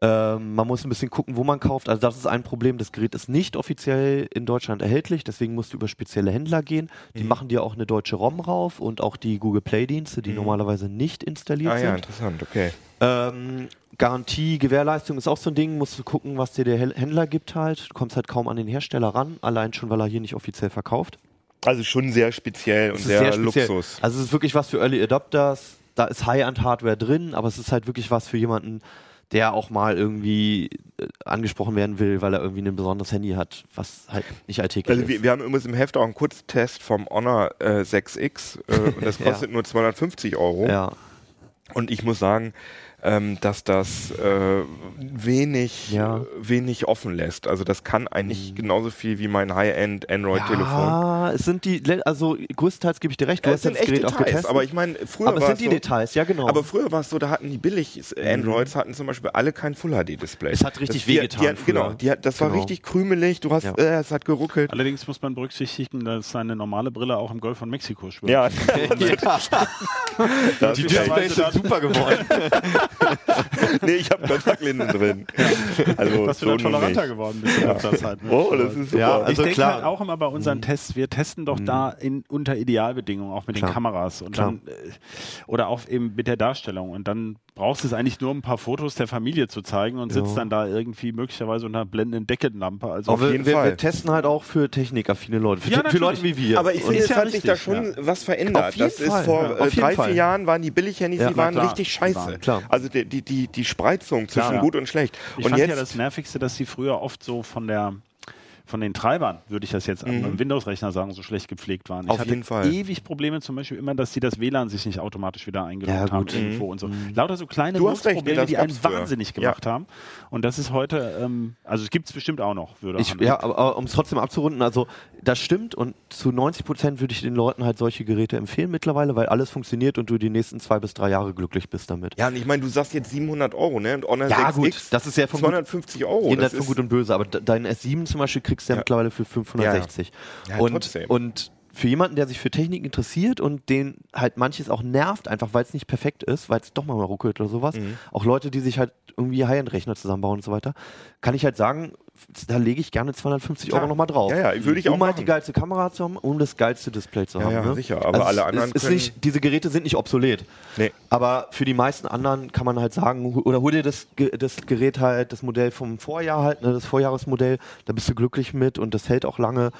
Ähm, man muss ein bisschen gucken, wo man kauft. Also das ist ein Problem. Das Gerät ist nicht offiziell in Deutschland erhältlich, deswegen musst du über spezielle Händler gehen. Die Mhm. machen dir auch eine deutsche ROM rauf und auch die Google Play-Dienste, die Mhm. normalerweise nicht installiert Ah ja, sind. interessant, okay. Ähm, Garantie, Gewährleistung ist auch so ein Ding, musst du gucken, was dir der Händler gibt halt. Du kommst halt kaum an den Hersteller ran, allein schon, weil er hier nicht offiziell verkauft. Also schon sehr speziell und ist sehr, speziell. Luxus. Also es ist wirklich was für Early Adopters. Da ist High-End-Hardware drin, aber es ist halt wirklich was für jemanden, der auch mal irgendwie äh, angesprochen werden will, weil er irgendwie ein besonderes Handy hat, was halt nicht alltäglich Also ist. wir, wir haben übrigens im Heft auch einen Kurztest vom Honor äh, 6X äh, und das Ja. kostet nur 250 Euro. ja, Und ich muss sagen, ähm, dass das äh, wenig, Ja. Mhm. äh, wenig offen lässt. Also das kann eigentlich genauso viel wie mein High-End Android-Telefon. ja, es sind die, also größtenteils gebe ich dir recht, du Ja, hast ja das Gerät auch getestet. aber ich meine, früher aber es war sind die so, Details, ja genau. Aber früher war es so, da hatten die billig Androids, hatten zum Beispiel alle kein Full-HD-Display. Es hat richtig wehgetan Genau, die hat, das war Genau. richtig krümelig, du hast, Ja. äh, es hat geruckelt. Allerdings muss man berücksichtigen, dass seine normale Brille auch im Golf von Mexiko schwimmt. Ja, ja. Die Displays sind super geworden. nee, ich habe Kontaktlinsen drin. Also Was du da so nun toleranter nicht. geworden bist in letzter Zeit. ne? Oh, das ist super. Ja, ich also denke klar. halt auch immer bei unseren Tests, wir testen doch da in, unter Idealbedingungen, auch mit Klar. den Kameras und Klar. dann äh, oder auch eben mit der Darstellung. Und dann brauchst du es eigentlich nur, um ein paar Fotos der Familie zu zeigen und sitzt Ja. dann da irgendwie möglicherweise unter einer blendenden Deckenlampe. Also Auf wir, jeden wir, Fall. wir testen halt auch für technikaffine Leute, für, Ja, für Leute wie wir. Aber ich finde, ist es ja hat sich da schon ja. was verändert. Auf jeden das ist Fall, vor ja, äh, auf jeden drei, Fall. vier Jahren waren die Billighandys, Ja, die waren klar. richtig scheiße. klar. Also die, die, die, die Spreizung zwischen ja. gut und schlecht. Ich und fand jetzt, ja das Nervigste, dass sie früher oft so von der von den Treibern, würde ich das jetzt Mhm. am Windows-Rechner sagen, so schlecht gepflegt waren. Ich Auf hatte jeden Fall. ewig Probleme zum Beispiel immer, dass sie das WLAN sich nicht automatisch wieder eingeloggt Ja, haben gut. irgendwo und so. Lauter so kleine Probleme, die einen früher. wahnsinnig gemacht haben. Und das ist heute, ähm, also es gibt es bestimmt auch noch, würde Ich, ja, aber, aber um es trotzdem abzurunden, also das stimmt und zu 90 Prozent würde ich den Leuten halt solche Geräte empfehlen mittlerweile, weil alles funktioniert und du die nächsten zwei bis drei Jahre glücklich bist damit. ja, und ich meine, du sagst jetzt 700 Euro, ne? Und Honor Ja, 6X, gut, das ist ja von gut- 250 Euro. Jenseits Das von gut und böse, aber de- dein S7 zum Beispiel kriegst du ja, Ja. mittlerweile für 560. Ja, und, trotzdem. und für jemanden, der sich für Technik interessiert und den halt manches auch nervt, einfach weil es nicht perfekt ist, weil es doch mal ruckelt oder sowas, Mhm. auch Leute, die sich halt irgendwie High-End-Rechner zusammenbauen und so weiter, kann ich halt sagen, da lege ich gerne 250 Klar. Euro nochmal drauf. Ja, ja, würde ich auch Um halt die geilste Kamera zu haben, um das geilste Display zu Ja, haben. ja, ne? sicher, aber alle es anderen ist können- nicht, diese Geräte sind nicht obsolet. Nee. Aber für die meisten anderen kann man halt sagen, oder hol dir das, das Gerät halt, das Modell vom Vorjahr halt, ne, das Vorjahresmodell, da bist du glücklich mit und das hält auch lange.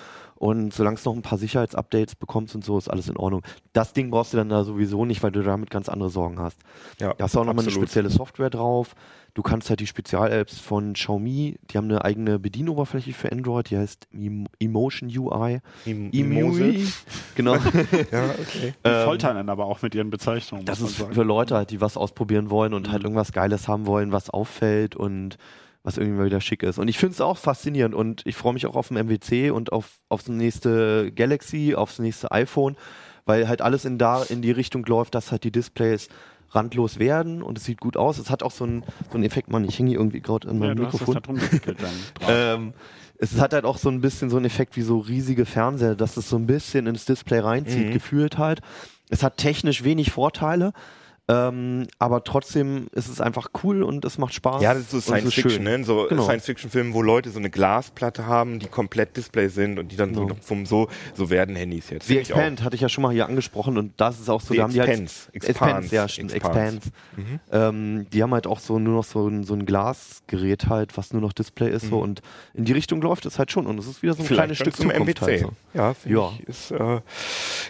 Und solange es noch ein paar Sicherheitsupdates bekommst und so, ist alles in Ordnung. Das Ding brauchst du dann da sowieso nicht, weil du damit ganz andere Sorgen hast. Ja, Da hast du auch nochmal eine spezielle Software drauf. Du kannst halt die Spezial-Apps von Xiaomi, die haben eine eigene Bedienoberfläche für Android, die heißt Em- Emotion UI. Im- EMUI. Genau. Ja, okay. Die foltern dann aber auch mit ihren Bezeichnungen. Das ist sagen. für Leute halt, die was ausprobieren wollen und halt irgendwas Geiles haben wollen, was auffällt und was irgendwie mal wieder schick ist. Und ich finde es auch faszinierend und ich freue mich auch auf den MWC und auf aufs nächste Galaxy, aufs nächste iPhone, weil halt alles in da in die Richtung läuft, dass halt die Displays randlos werden und es sieht gut aus. Es hat auch so einen so einen Effekt, man, ich hänge hier irgendwie gerade in ja, meinem das Mikrofon. Ähm, es hat halt auch so ein bisschen so einen Effekt wie so riesige Fernseher, dass es so ein bisschen ins Display reinzieht, Mhm. gefühlt halt. Es hat technisch wenig Vorteile, ähm, aber trotzdem ist es einfach cool und es macht Spaß. Ja, das ist so und es Science ist Fiction, schön. ne? So Genau. Science-Fiction-Filme, wo Leute so eine Glasplatte haben, die komplett Display sind und die dann so Genau. vom so, so werden Handys jetzt. The Find ich. Expand hatte ich ja schon mal hier angesprochen und das ist auch so, The da haben die halt Expanse. Expanse, Expanse. ja, stimmt, Expanse. Expanse. Ähm, die haben halt auch so nur noch so ein, so ein Glasgerät halt, was nur noch Display ist so und in die Richtung läuft es halt schon und es ist wieder so ein kleines Vielleicht Stück dann zum Zukunft halt so. Ja, Ja. ich. Ist, äh,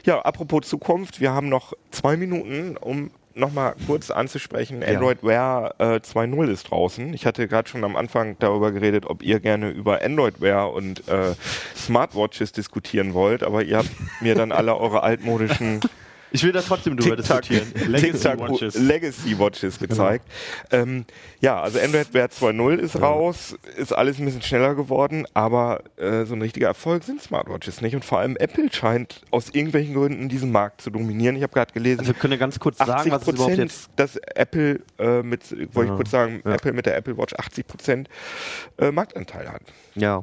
ja, apropos Zukunft, wir haben noch zwei Minuten, um nochmal kurz anzusprechen. Android Wear äh, 2.0 ist draußen. Ich hatte gerade schon am Anfang darüber geredet, ob ihr gerne über Android Wear und äh, Smartwatches diskutieren wollt, aber ihr habt mir dann alle eure altmodischen Ich will da trotzdem drüber diskutieren. Legacy Watches. Legacy Watches gezeigt. Ähm, ja, also Android Wear 2.0 ist raus, ist alles ein bisschen schneller geworden, aber äh, so ein richtiger Erfolg sind Smartwatches nicht und vor allem Apple scheint aus irgendwelchen Gründen diesen Markt zu dominieren. Ich habe gerade gelesen, Also wir können ja ganz kurz sagen, 80 was überhaupt jetzt dass Apple äh, mit, wollte Ja. ich kurz sagen, Ja. Apple mit der Apple Watch 80 Prozent äh, Marktanteil hat. Ja.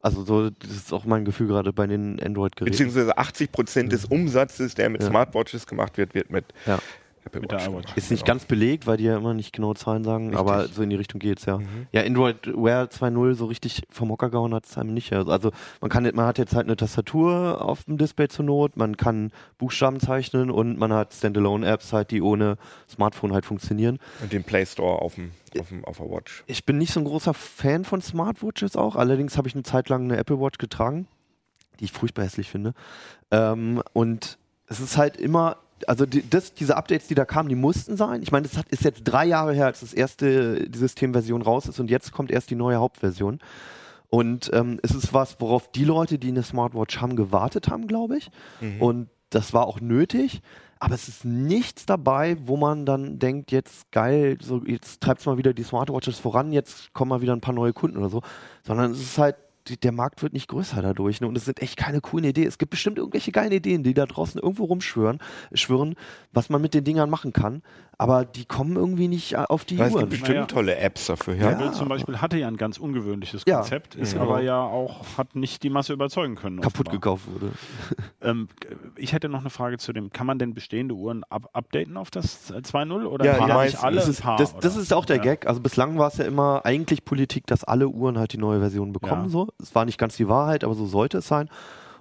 Also so, das ist auch mein Gefühl gerade bei den Android-Geräten. Beziehungsweise 80 Prozent des Umsatzes, der mit Ja. Smartwatches gemacht wird, wird mit Ja. Apple Mit der Watch. iWatch. gemacht, Ist nicht genau. ganz belegt, weil die ja immer nicht genau Zahlen sagen, Richtig. aber so in die Richtung geht's ja. Mhm. Ja, Android Wear 2.0 so richtig vom Hocker gehauen hat es einem nicht. Also also man kann, man hat jetzt halt eine Tastatur auf dem Display zur Not, man kann Buchstaben zeichnen und man hat Standalone-Apps halt, die ohne Smartphone halt funktionieren. Und den Play Store auf, dem, auf, dem, auf der Watch. Ich bin nicht so ein großer Fan von Smartwatches auch, allerdings habe ich eine Zeit lang eine Apple Watch getragen, die ich furchtbar hässlich finde. Ähm, und es ist halt immer, also die, das, diese Updates, die da kamen, die mussten sein. Ich meine, das hat, ist jetzt drei Jahre her, als das erste die Systemversion raus ist und jetzt kommt erst die neue Hauptversion. Und ähm, es ist was, worauf die Leute, die eine Smartwatch haben, gewartet haben, glaube ich. Mhm. Und das war auch nötig. Aber es ist nichts dabei, wo man dann denkt, jetzt geil, so jetzt treibt's mal wieder die Smartwatches voran, jetzt kommen mal wieder ein paar neue Kunden oder so. Sondern es ist halt, der Markt wird nicht größer dadurch. Ne? Und es sind echt keine coolen Ideen. Es gibt bestimmt irgendwelche geilen Ideen, die da draußen irgendwo rumschwören, schwören, was man mit den Dingern machen kann. Aber die kommen irgendwie nicht äh, auf die Weil es gibt bestimmt Naja. tolle Apps dafür. Ja. Apple zum Beispiel hatte ja ein ganz ungewöhnliches Ja. Konzept, ist Mhm. aber ja auch, hat nicht die Masse überzeugen können. Kaputt offenbar. gekauft wurde. Ähm, ich hätte noch eine Frage zu dem, kann man denn bestehende Uhren up updaten auf das äh, 2.0 oder Ja, ja, nicht alle? Das ist, paar, das, das ist auch der Ja. Gag. Also bislang war es ja immer eigentlich Politik, dass alle Uhren halt die neue Version bekommen. Ja. So. Es war nicht ganz die Wahrheit, aber so sollte es sein.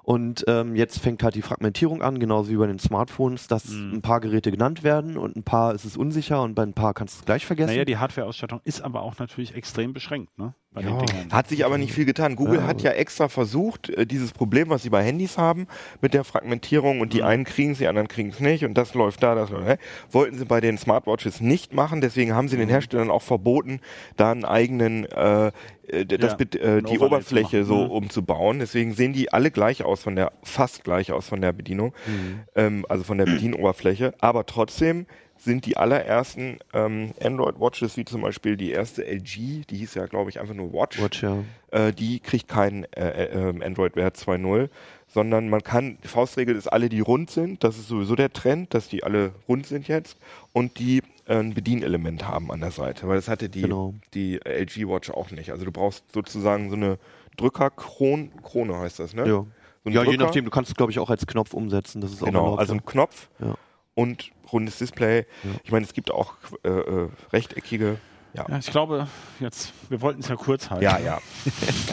Und ähm, jetzt fängt halt die Fragmentierung an, genauso wie bei den Smartphones, dass Mhm. ein paar Geräte genannt werden und ein paar ist es unsicher und bei ein paar kannst du es gleich vergessen. Naja, die Hardware-Ausstattung ist aber auch natürlich extrem beschränkt, ne? Bei Ja. den Dingern. Hat sich aber nicht viel getan. Google Ja, hat ja extra versucht, äh, dieses Problem, was sie bei Handys haben, mit der Fragmentierung und die einen kriegen es, die anderen kriegen es nicht und das läuft da, das läuft da, wollten sie bei den Smartwatches nicht machen. Deswegen haben sie den Herstellern auch verboten, da einen eigenen, äh, äh, das, Ja, äh, die Oberfläche so Mhm. umzubauen. Deswegen sehen die alle gleich aus von der, fast gleich aus von der Bedienung, ähm, also von der Bedienoberfläche. Aber trotzdem sind die allerersten ähm, Android-Watches, wie zum Beispiel die erste LG, die hieß ja, glaube ich, einfach nur Watch Watch, ja. äh, die kriegt kein äh, äh, ähm, Android-Wert 2.0, sondern man kann, die Faustregel ist alle, die rund sind, das ist sowieso der Trend, dass die alle rund sind jetzt und die äh, ein Bedienelement haben an der Seite, weil das hatte die, Genau. die LG Watch auch nicht. Also du brauchst sozusagen so eine Drückerkrone, Krone heißt das, ne? Ja, So ja je nachdem, du kannst es glaube ich auch als Knopf umsetzen. Das ist auch Genau, erlaubt, also ein Knopf Ja. und rundes Display. Ja. Ich meine, es gibt auch äh, äh, rechteckige. Ja. Ja, ich glaube, jetzt, wir wollten es ja kurz halten. Ja, ja.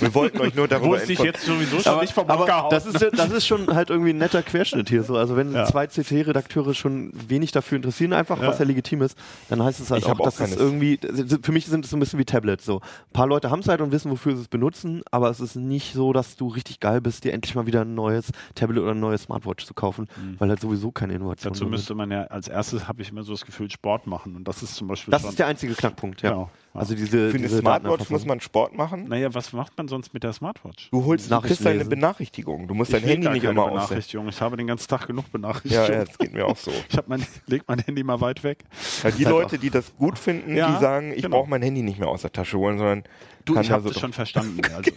Wir wollten euch nur darüber Wusste ich jetzt sowieso schon aber, nicht vom aber Hocker hauen. das, ist, das ist schon halt irgendwie ein netter Querschnitt hier so. Also wenn Ja. zwei CT-Redakteure schon wenig dafür interessieren, einfach Ja. was ja legitim ist, dann heißt es halt Ich auch, dass es irgendwie, für mich sind es so ein bisschen wie Tablets so. Ein paar Leute haben es halt und wissen, wofür sie es benutzen, aber es ist nicht so, dass du richtig geil bist, dir endlich mal wieder ein neues Tablet oder ein neues Smartwatch zu kaufen, weil halt sowieso keine Innovation Dazu mehr müsste man ja als erstes, habe ich immer so das Gefühl, Sport machen. Und das ist zum Beispiel Das schon. ist der einzige Knackpunkt, ja. Genau. Also diese, Für eine diese Smartwatch muss man Sport machen. naja, was macht man sonst mit der Smartwatch? Du holst, du kriegst Nachrichten deine. Benachrichtigung. Du musst dein will Handy gar nicht keine immer. Benachrichtigung. Ich habe den ganzen Tag genug Ja, Benachrichtigungen. ja, das geht mir auch so. Ich hab mein, leg mein Handy mal weit weg. Ja, die halt Leute, die das gut finden, Ja, die sagen, ich genau. brauche mein Handy nicht mehr aus der Tasche holen, sondern Du, ich habe so das schon verstanden. Also.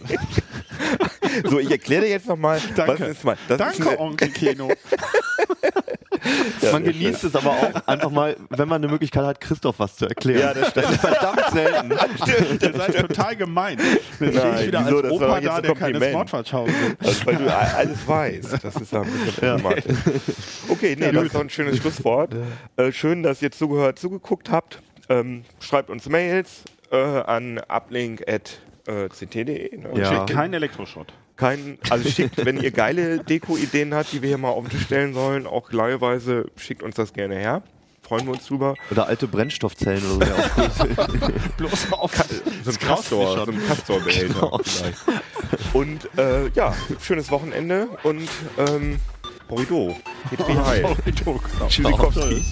So, ich erkläre dir jetzt nochmal, was Danke. ist mal. Das ist Danke, eine, Onkel Keno. ja, man genießt es aber auch einfach mal, wenn man eine Möglichkeit hat, Christoph was zu erklären. Ja, das das ist verdammt selten. Ihr seid total gemein. Jetzt stehe Nein, ich wieder wieso? als Das war Opa da, ein der keine Kompliment. Smartwatch haben will. Also, weil du alles weißt. Das ist da ein bisschen problematisch. Okay, nee, das ist doch ein schönes Schlusswort. Äh, schön, dass ihr zugehört, zugeguckt habt. Ähm, schreibt uns Mails äh, an uplink.ct.de. Ne? Ja. Schickt keinen Elektroschrott. Kein, also schickt, wenn ihr geile Deko-Ideen habt, die wir hier mal auf den Tisch stellen sollen, auch leihweise, schickt uns das gerne her. Freuen wir uns drüber. Oder alte Brennstoffzellen oder so. Bloß auf. So ein Castor, so ein Castor-Behälter Genau. vielleicht. Und äh, ja, schönes Wochenende und ähm, Horrido. Geht wie heil. Genau. Tschüssikowski.